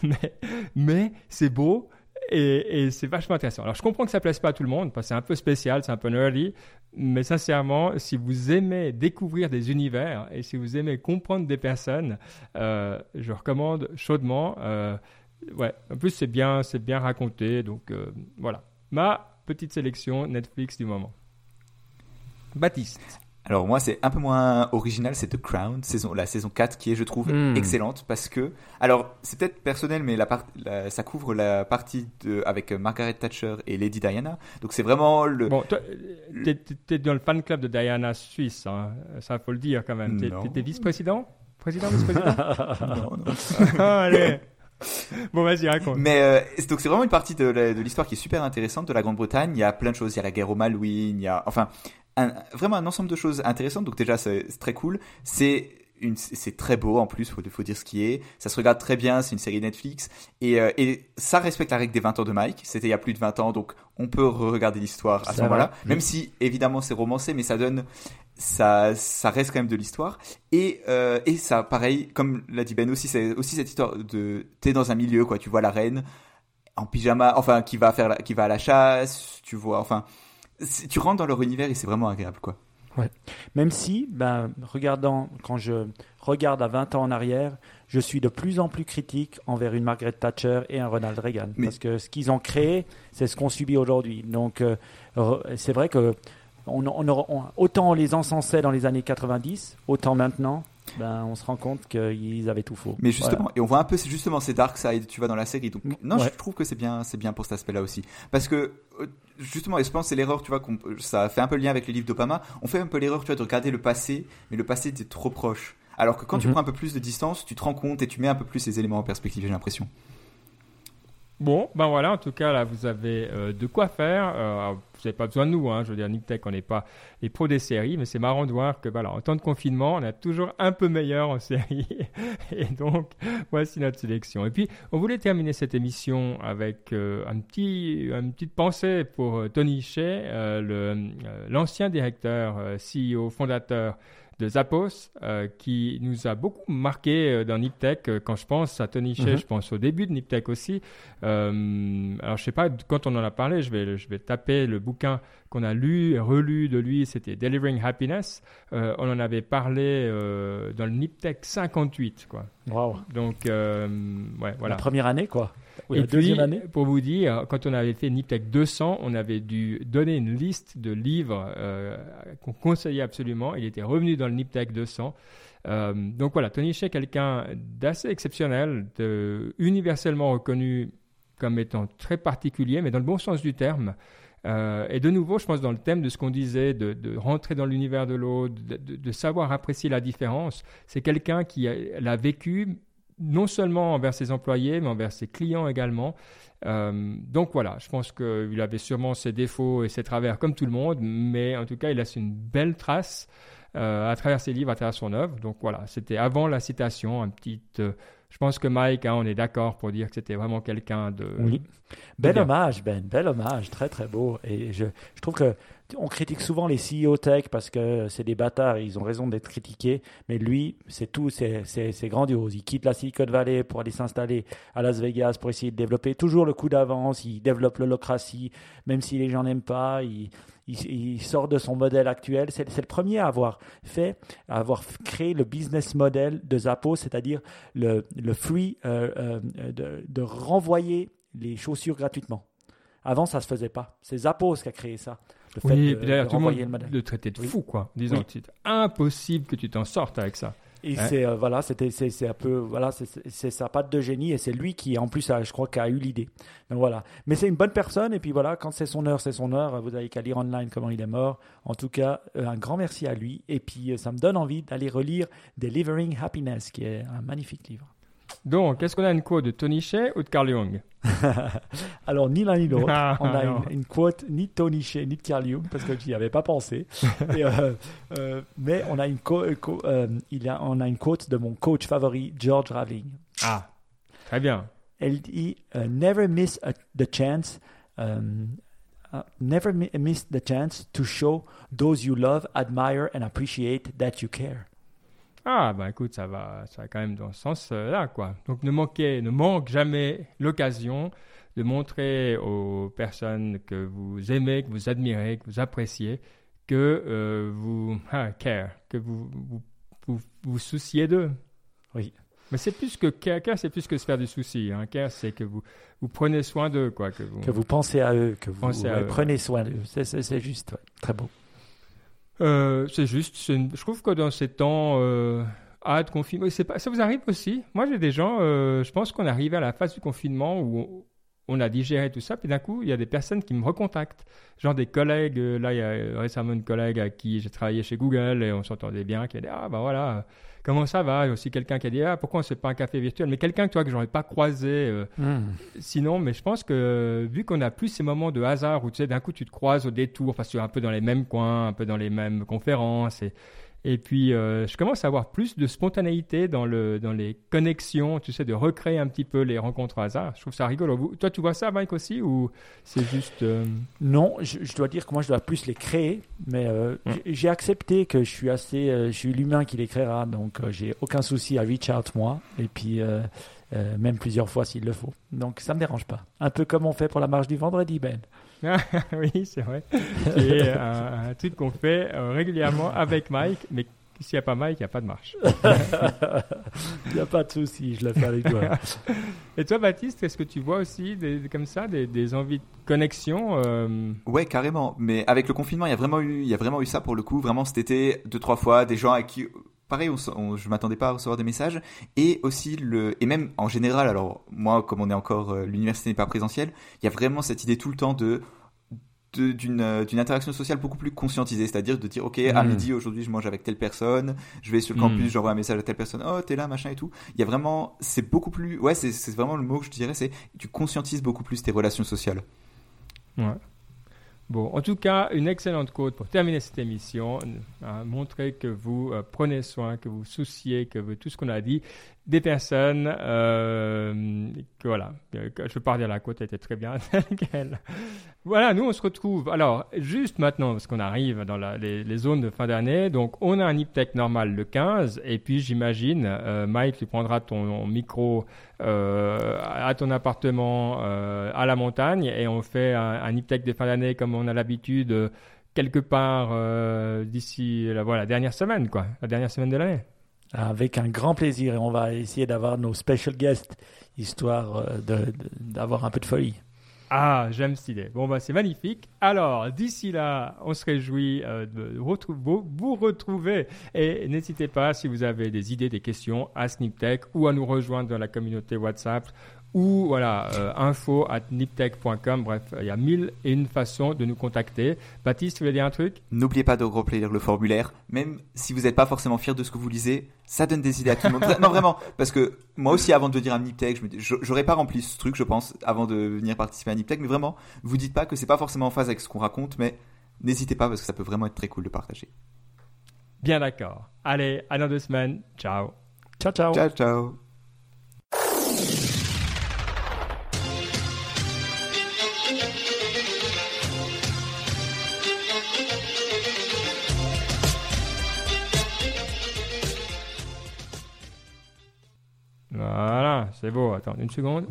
mais mais c'est beau. Et, c'est vachement intéressant. Alors, je comprends que ça plaise pas à tout le monde, parce que c'est un peu spécial, c'est un peu nerdy, mais sincèrement, si vous aimez découvrir des univers et si vous aimez comprendre des personnes, euh, je recommande chaudement. Euh, ouais, en plus c'est bien, c'est bien raconté, donc euh, voilà. Ma petite sélection Netflix du moment. Baptiste. Alors moi, c'est un peu moins original, c'est The Crown, saison, la saison 4, qui est, je trouve, hmm. excellente parce que, alors c'est peut-être personnel, mais la, ça couvre la partie de, avec Margaret Thatcher et Lady Diana. Donc c'est vraiment le. Bon, t'es, dans le fan club de Diana suisse, hein. ça faut le dire quand même. T'es, vice-président, président, vice-président? non, non. Ah, allez. Bon, vas-y, raconte. Mais euh, donc c'est vraiment une partie de, de l'histoire qui est super intéressante de la Grande-Bretagne. Il y a plein de choses. Il y a la guerre au Malouine. Il y a, enfin, vraiment un ensemble de choses intéressantes. Donc déjà, c'est très cool. C'est c'est très beau en plus, faut, faut dire ce qui est. Ça se regarde très bien, c'est une série Netflix. Et, euh, et ça respecte la règle des 20 ans de Mike. C'était il y a plus de 20 ans, donc on peut regarder l'histoire à ce moment-là. Même si, évidemment, c'est romancé, mais ça donne, ça, ça reste quand même de l'histoire. Et, euh, et ça, pareil, comme l'a dit Ben aussi, c'est aussi cette histoire de, t'es dans un milieu, quoi. Tu vois la reine en pyjama, enfin, qui va faire, qui va à la chasse, tu vois, enfin, tu rentres dans leur univers et c'est vraiment agréable, quoi. Ouais. Même si, ben, regardant, quand je regarde à 20 ans en arrière, je suis de plus en plus critique envers une Margaret Thatcher et un Ronald Reagan. Parce que ce qu'ils ont créé, c'est ce qu'on subit aujourd'hui. Donc, euh, c'est vrai que on, on, autant on les encensait dans les années 90, autant maintenant, ben, on se rend compte qu'ils avaient tout faux. Mais justement, et on voit un peu, c'est justement ces dark side, tu vois, dans la série. Donc, non, je trouve que c'est bien, c'est bien pour cet aspect-là aussi. Parce que, euh, justement, et je pense c'est l'erreur, tu vois, ça fait un peu le lien avec le livre d'Obama. On fait un peu l'erreur, tu vois, de regarder le passé, mais le passé est trop proche. Alors que quand tu mhm. prends un peu plus de distance, tu te rends compte et tu mets un peu plus ces éléments en perspective, j'ai l'impression. Bon, ben voilà, en tout cas, là, vous avez euh, de quoi faire. Euh, vous n'avez pas besoin de nous, hein. je veux dire, Niptech, on n'est pas les pros des séries, mais c'est marrant de voir que, voilà, en temps de confinement, on est toujours un peu meilleur en série. Et donc, voici notre sélection. Et puis, on voulait terminer cette émission avec euh, un petit, une petite pensée pour Tony Shea, l'ancien directeur, CEO, fondateur de Zappos, euh, qui nous a beaucoup marqué euh, dans Niptech. Euh, quand je pense à Tony Shea, mhm. je pense au début de Niptech aussi. alors, je sais pas, quand on en a parlé, je vais, je vais taper le bouquin qu'on a lu et relu de lui, c'était Delivering Happiness. on en avait parlé dans le Niptech 58, quoi. Wow. Donc, ouais, voilà. La première année, quoi et puis, pour vous dire, quand on avait fait Niptech 200, on avait dû donner une liste de livres euh, qu'on conseillait absolument. Il était revenu dans le Niptech 200. Euh, donc voilà, Tony Shea, quelqu'un d'assez exceptionnel, de, universellement reconnu comme étant très particulier, mais dans le bon sens du terme. Euh, et de nouveau, je pense dans le thème de ce qu'on disait, de, de, rentrer dans l'univers de l'autre, de, de, savoir apprécier la différence. C'est quelqu'un qui l'a vécu, non seulement envers ses employés, mais envers ses clients également. Euh, donc voilà, je pense qu'il avait sûrement ses défauts et ses travers comme tout le monde, mais en tout cas, il laisse une belle trace euh, à travers ses livres, à travers son œuvre. Donc voilà, c'était avant la citation, un petit. Je pense que Mike, hein, on est d'accord pour dire que c'était vraiment quelqu'un de. Oui. Bel hommage, Ben, bel hommage, très très beau. Et je, je trouve que on critique souvent les CEO tech parce que c'est des bâtards, ils ont raison d'être critiqués, mais lui, c'est tout, c'est grandiose. Il quitte la Silicon Valley pour aller s'installer à Las Vegas pour essayer de développer toujours le coup d'avance, il développe l'holocratie, même si les gens n'aiment pas, il, il, sort de son modèle actuel. C'est le premier à avoir fait, à avoir créé le business model de Zappos, c'est-à-dire le, le free, euh, euh, de, de renvoyer les chaussures gratuitement. Avant, ça ne se faisait pas. C'est Zappos qui a créé ça. Le oui, fait d'ailleurs, tout le monde le, traitait de fou, quoi. Disons, c'est impossible que tu t'en sortes avec ça. Et c'est euh, voilà, c'était c'est un peu voilà, c'est sa patte de génie et c'est lui qui en plus a, je crois qui a eu l'idée. Donc voilà. Mais c'est une bonne personne et puis voilà, quand c'est son heure, c'est son heure. Vous avez qu'à lire online comment il est mort. En tout cas, euh, un grand merci à lui et puis euh, ça me donne envie d'aller relire Delivering Happiness qui est un magnifique livre. Donc, est-ce qu'on a une quote de Tony Shea ou de Carl Jung Alors, ni l'un ni l'autre. Ah, on a une, quote ni de Tony Shea ni de Carl Jung parce que j'y avais pas pensé. Euh, euh, mais on a, une euh, il a, on a une quote de mon coach favori, George Raveling. Ah, très bien. Elle dit Never miss the chance. Um, uh, never miss the chance to show those you love, admire, and appreciate that you care. Ah, bah écoute, ça va, ça va quand même dans ce sens-là, quoi. Donc ne manquez, ne manque jamais l'occasion de montrer aux personnes que vous aimez, que vous admirez, que vous appréciez, que euh, vous ah, care, que vous vous, vous, souciez d'eux. Oui. Mais c'est plus que care, care c'est plus que se faire du souci. Hein. Care, c'est que vous, vous prenez soin d'eux, quoi. Que vous, que vous pensez à eux, que vous prenez soin d'eux. C'est juste, très beau. Euh, c'est juste, je trouve que dans ces temps euh, de confinement, ça vous arrive aussi? Moi, j'ai des gens, euh, je pense qu'on est arrivé à la phase du confinement où on, a digéré tout ça, puis d'un coup, il y a des personnes qui me recontactent, genre des collègues. Euh, là, il y a récemment une collègue à qui j'ai travaillé chez Google et on s'entendait bien, qui a dit ah ben voilà comment ça va? Il y a aussi quelqu'un qui a dit ah pourquoi on ne fait pas un café virtuel? Mais quelqu'un que toi que j'aurais pas croisé euh, hmm. sinon. Mais je pense que vu qu'on a plus ces moments de hasard où tu sais d'un coup tu te croises au détour, parce que tu es un peu dans les mêmes coins, un peu dans les mêmes conférences et et puis, euh, je commence à avoir plus de spontanéité dans, le, dans les connexions, tu sais, de recréer un petit peu les rencontres au hasard. Je trouve ça rigolo. Toi, tu vois ça, Mike, aussi, ou c'est juste... Euh, non, je, dois dire que moi, je dois plus les créer, mais euh, mm. j'ai accepté que je suis assez... je suis l'humain qui les créera, donc j'ai aucun souci à reach out, moi. Et puis... même plusieurs fois s'il le faut. Donc ça me dérange pas. Un peu comme on fait pour la marche du vendredi, Ben. oui, c'est vrai. C'est un, truc qu'on fait euh, régulièrement avec Mike, mais s'il n'y a pas Mike, il n'y a pas de marche. Il n'y a pas de souci, je le fais avec toi. Et toi, Baptiste, est-ce que tu vois aussi des, comme ça des, envies de connexion euh... Ouais, carrément. Mais avec le confinement, il y a vraiment eu, il y a vraiment eu ça pour le coup. Vraiment cet été, deux trois fois, des gens à qui pareil, on, je m'attendais pas à recevoir des messages et aussi le et même en général. Alors moi, comme on est encore euh, l'université n'est pas présentielle, il y a vraiment cette idée tout le temps de d'une euh, d'une interaction sociale beaucoup plus conscientisée, c'est-à-dire de dire ok à Mm. midi aujourd'hui je mange avec telle personne, je vais sur le Mm. campus, j'envoie un message à telle personne, oh t'es là machin et tout. Il y a vraiment, c'est beaucoup plus, ouais c'est c'est vraiment le mot que je dirais, c'est tu conscientises beaucoup plus tes relations sociales. Ouais. Bon, en tout cas, une excellente côte pour terminer cette émission, à montrer que vous euh, prenez soin, que vous souciez, que vous, tout ce qu'on a dit, des personnes, euh, que voilà, je pas dire la côte était très bien. Voilà, nous on se retrouve. Alors, juste maintenant, parce qu'on arrive dans les, zones de fin d'année, donc on a un Iptech normal le 15, et puis j'imagine, euh, Mike, tu prendras ton micro euh, à ton appartement euh, à la montagne et on fait un, un Iptech de fin d'année comme on a l'habitude quelque part d'ici voilà, dernière semaine, quoi, la dernière semaine de l'année. Avec un grand plaisir. Et on va essayer d'avoir nos special guests, histoire euh, d'avoir un peu de folie. Ah, j'aime cette idée. Bon, bah, c'est magnifique. Alors, d'ici là, on se réjouit euh, de vous, vous retrouver. Et n'hésitez pas, si vous avez des idées, des questions, à SnipTech ou à nous rejoindre dans la communauté WhatsApp ou voilà, euh, info at niptech.com. Bref, il y a mille et une façons de nous contacter. Baptiste, tu voulais dire un truc? N'oubliez pas de remplir le formulaire, même si vous n'êtes pas forcément fier de ce que vous lisez, ça donne des idées à tout le monde. Non vraiment, parce que moi aussi avant de venir à Niptech, je me dis- je- j'aurais pas rempli ce truc, je pense, avant de venir participer à Niptech, mais vraiment, vous dites pas que c'est pas forcément en phase avec ce qu'on raconte, mais n'hésitez pas parce que ça peut vraiment être très cool de partager. Bien d'accord. Allez, à dans deux semaines. Ciao. Ciao, ciao. Ciao ciao. C'est beau. Attends une seconde.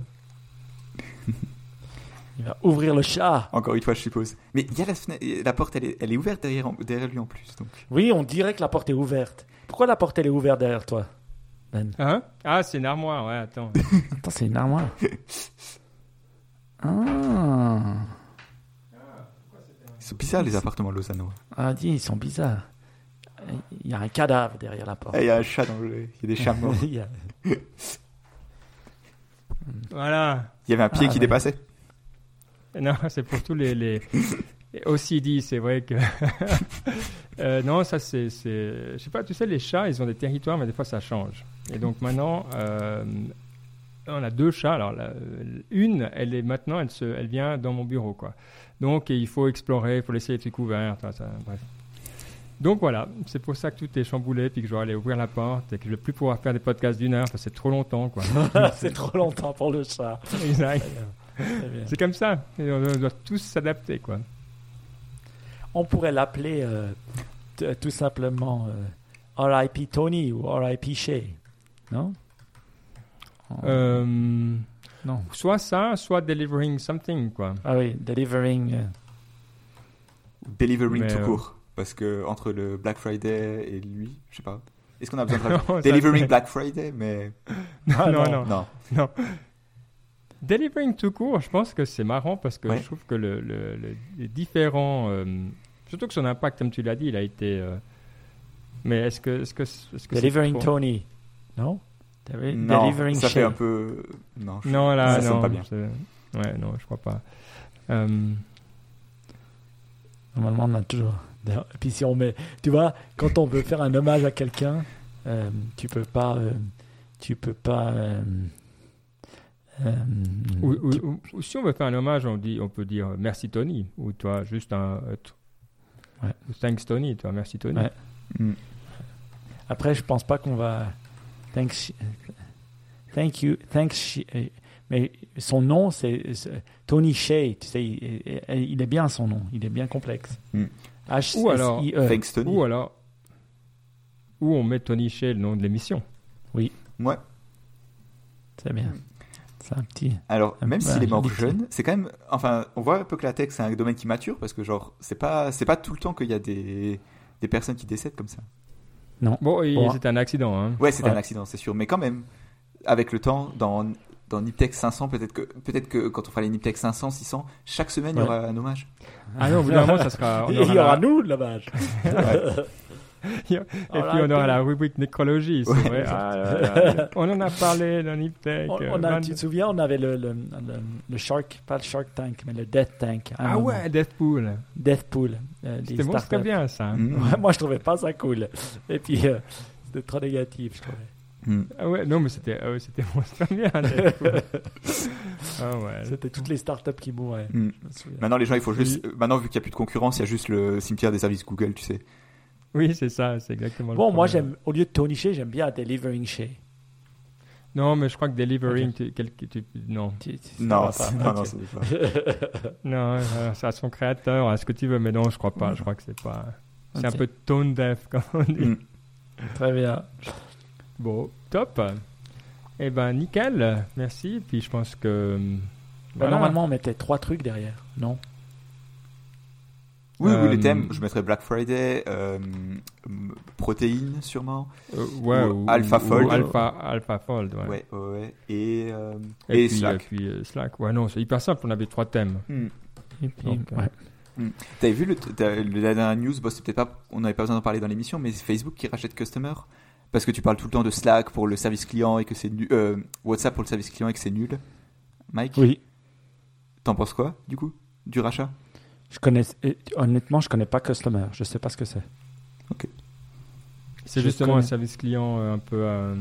Il va ouvrir le chat. Encore une fois, je suppose. Mais il y a la, fenêtre- la porte, elle est, elle est ouverte derrière, derrière lui en plus. Donc. Oui, on dirait que la porte est ouverte. Pourquoi la porte elle est ouverte derrière toi Ben? Hein? Ah, c'est une armoire, ouais, attends. Attends, c'est une armoire. Ah. Ils sont bizarres les appartements lausannois. ah, dis, ils sont bizarres. Il y a un cadavre derrière la porte. Eh, Il y a un chat dans le. Il y a des chats morts. Il y a- Voilà. Il y avait un pied Ah, qui ouais. dépassait. Non, c'est pour tous les, les... les OCD, c'est vrai que... Euh, non, ça c'est... Je sais pas, tu sais, les chats, ils ont des territoires, mais des fois ça change. Et donc maintenant, euh, on a deux chats. Alors, la- une, elle est maintenant, elle, se, elle vient dans mon bureau, quoi. Donc, il faut explorer, il faut laisser les trucs ouverts, bref. Donc voilà, c'est pour ça que tout est chamboulé, puis que je dois aller ouvrir la porte et que je ne vais plus pouvoir faire des podcasts d'une heure, parce que c'est trop longtemps, quoi. c'est trop longtemps pour le chat. Exact. C'est comme ça. Et on doit tous s'adapter, quoi. On pourrait l'appeler euh, t- tout simplement euh, R.I.P. Tony ou R.I.P. Shay. Non? Euh, Non. soit ça, soit delivering something, quoi. Ah oui, delivering. euh, Delivering Mais, tout euh, court. Parce que entre le Black Friday et lui, je sais pas. Est-ce qu'on a besoin de Non, Delivering Black Friday, mais. Non, non. non, Non. Delivering tout court, je pense que c'est marrant parce que Ouais. je trouve que le, le- le- les différents. euh, surtout que son impact, comme tu l'as dit, il a été. euh, mais est-ce que. Est-ce que, est-ce que c'est delivering Tony. Non? Deli- Non, Delivering ça fait un peu. Non, je- Non, là, ça sonne non. pas bien. Ouais, non, je crois pas. Euh, Normalement, on a toujours. Et puis si on met, tu vois, quand on veut faire un hommage à quelqu'un, euh, tu peux pas, euh, tu peux pas. euh, euh, ou, ou- tu- ou- ou si on veut faire un hommage, on, dit, on peut dire merci Tony. Ou toi, juste un. euh, Ouais. Thanks Tony, toi, merci Tony. Ouais. Mm. Après, je pense pas qu'on va. Thanks, thank you, thanks. Euh, Mais son nom, c'est Tony Shea. Tu sais, il est bien son nom. Il est bien complexe. Mm. H Ou alors- S I E. Thanks Tony. Ou alors. Ou on met Tony chez le nom de l'émission. Ouais. C'est bien. C'est un petit. Alors, même s'il est mort jeune, c'est quand même. Enfin, on voit un peu que la tech, c'est un domaine qui mature parce que, genre, c'est pas, c'est pas tout le temps qu'il y a des, des personnes qui décèdent comme ça. Bon, et Bon. c'était un accident. Hein. Ouais, c'était Ouais. un accident, c'est sûr. Mais quand même, avec le temps, dans, dans Niptech 500, peut-être que, peut-être que quand on fera les Niptech 500, 600, chaque semaine, il y aura un hommage. Ah non, au bout d'un moment, ça sera. Il y la- aura nous, la vache. Et puis on aura la rubrique nécrologie, c'est vrai. Ah, là, là, là. on en a parlé dans Niptech. On, on a, tu te souviens, on avait le, le, le, le Shark, pas le Shark Tank, mais le Death Tank. Ah moment. ouais, Deathpool. Deathpool. euh, C'était bon, c'était bien ça. Mm. Ouais, moi, je trouvais pas ça cool. Et puis, euh, c'était trop négatif, je trouvais. Mm. Ah ouais, non, mais c'était ah ouais, c'était bien. Ah ouais. C'était toutes les startups qui mouraient. Mm. Maintenant, les gens, il faut juste. Maintenant, vu qu'il n'y a plus de concurrence, il y a juste le cimetière des services Google, tu sais. Oui, c'est ça, c'est exactement le Bon, moi, j'aime, au lieu de Tony Shea, j'aime bien Delivering Shea. Non, mais je crois que Delivering, tu- quel- tu- non. Tu- ça Non, non, non, c'est. Non, euh, c'est à son créateur, à ce que tu veux, mais non, je crois pas. Je crois que c'est pas. C'est un peu tone deaf, comme on dit. Mm. Très bien. Bon, top. Eh ben, nickel. Merci. Puis je pense que. hum, Bah, voilà. Normalement, on mettait trois trucs derrière, non? Oui, oui, Euh, les thèmes, je mettrais Black Friday, euh, protéines, sûrement. Euh, ouais, ou ou, Alpha ou Fold. Alpha, Alpha Fold, ouais. Ouais, ouais, ouais. Et, euh, Et, et puis, Slack. et puis, euh, Slack. Ouais, non, c'est hyper simple. On avait trois thèmes. Mm. Et puis, Donc, euh, ouais. T'avais vu le, la dernière news, bon, c'est peut-être pas, on n'avait pas besoin d'en parler dans l'émission, mais c'est Facebook qui rachète Customer? Parce que tu parles tout le temps de Slack pour le service client et que c'est nul, euh, WhatsApp pour le service client et que c'est nul. Mike, Oui. t'en penses quoi du coup du rachat? Je connais, honnêtement, je connais pas Customer. Je sais pas ce que c'est. C'est Je justement connais. un service client euh, un peu. euh,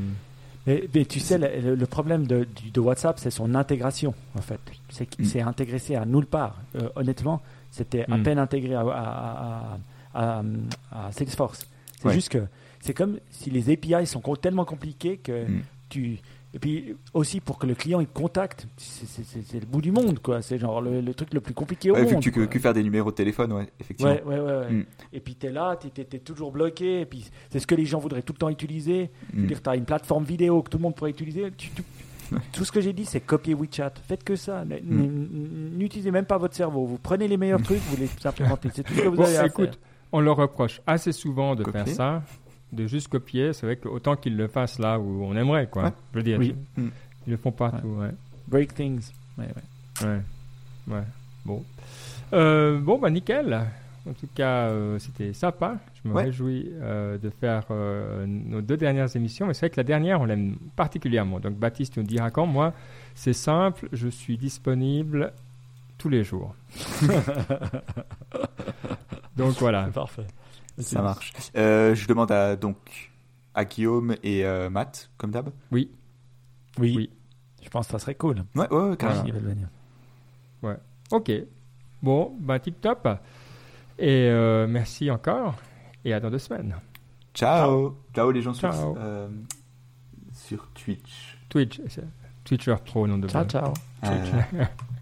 Mais, mais tu sais, le, le problème de, WhatsApp, c'est son intégration, en fait. C'est qu'il Mm. s'est intégré à nulle part. Euh, honnêtement, c'était à Mm. peine intégré à, à- à- à- à Salesforce. C'est Ouais. juste que c'est comme si les API sont tellement compliqués que Mm. tu. Et puis aussi pour que le client il te contacte, c'est- le bout du monde, quoi. C'est genre le, le truc le plus compliqué au Ouais, Vu monde. que tu peux que faire des numéros de téléphone, ouais, effectivement. Ouais, ouais, ouais. ouais. Mm. Et puis tu es là, tu es, toujours bloqué. Et puis c'est ce que les gens voudraient tout le temps utiliser. Mm. dire, tu as une plateforme vidéo que tout le monde pourrait utiliser. Tu- tu- tout ce que j'ai dit, c'est copier WeChat. Faites que ça. Mm. N'utilisez même pas votre cerveau. Vous prenez les meilleurs trucs, vous les implémentez. C'est tout ce que vous Bon, avez à écoute, on leur reproche assez souvent de Copier. faire ça, de juste copier. C'est vrai qu'autant qu'ils le fassent là où on aimerait, quoi. Ouais. Je veux dire, Oui. Mm. ils le font partout, ouais. Break things. Ouais, ouais. Ouais, ouais. Bon. Euh, bon, bah nickel. En tout cas, euh, c'était sympa. Je me Ouais. réjouis euh, de faire euh, nos deux dernières émissions. Mais c'est vrai que la dernière, on l'aime particulièrement. Donc, Baptiste nous dira quand. Moi, c'est simple. Je suis disponible tous les jours. Donc, voilà. Parfait. Ça marche. Euh, je demande à donc à Guillaume et euh, Matt, comme d'hab. Oui. Oui. Je pense que ça serait cool. Ouais, ouais, ouais, carrément. Venir. Ok. Bon, bah tip top. Et euh, merci encore. Et à dans deux semaines. Ciao. Ciao les gens sur, Ciao. euh, sur Twitch. Twitch. Twitcher Pro, nom de Ciao, ciao. Euh,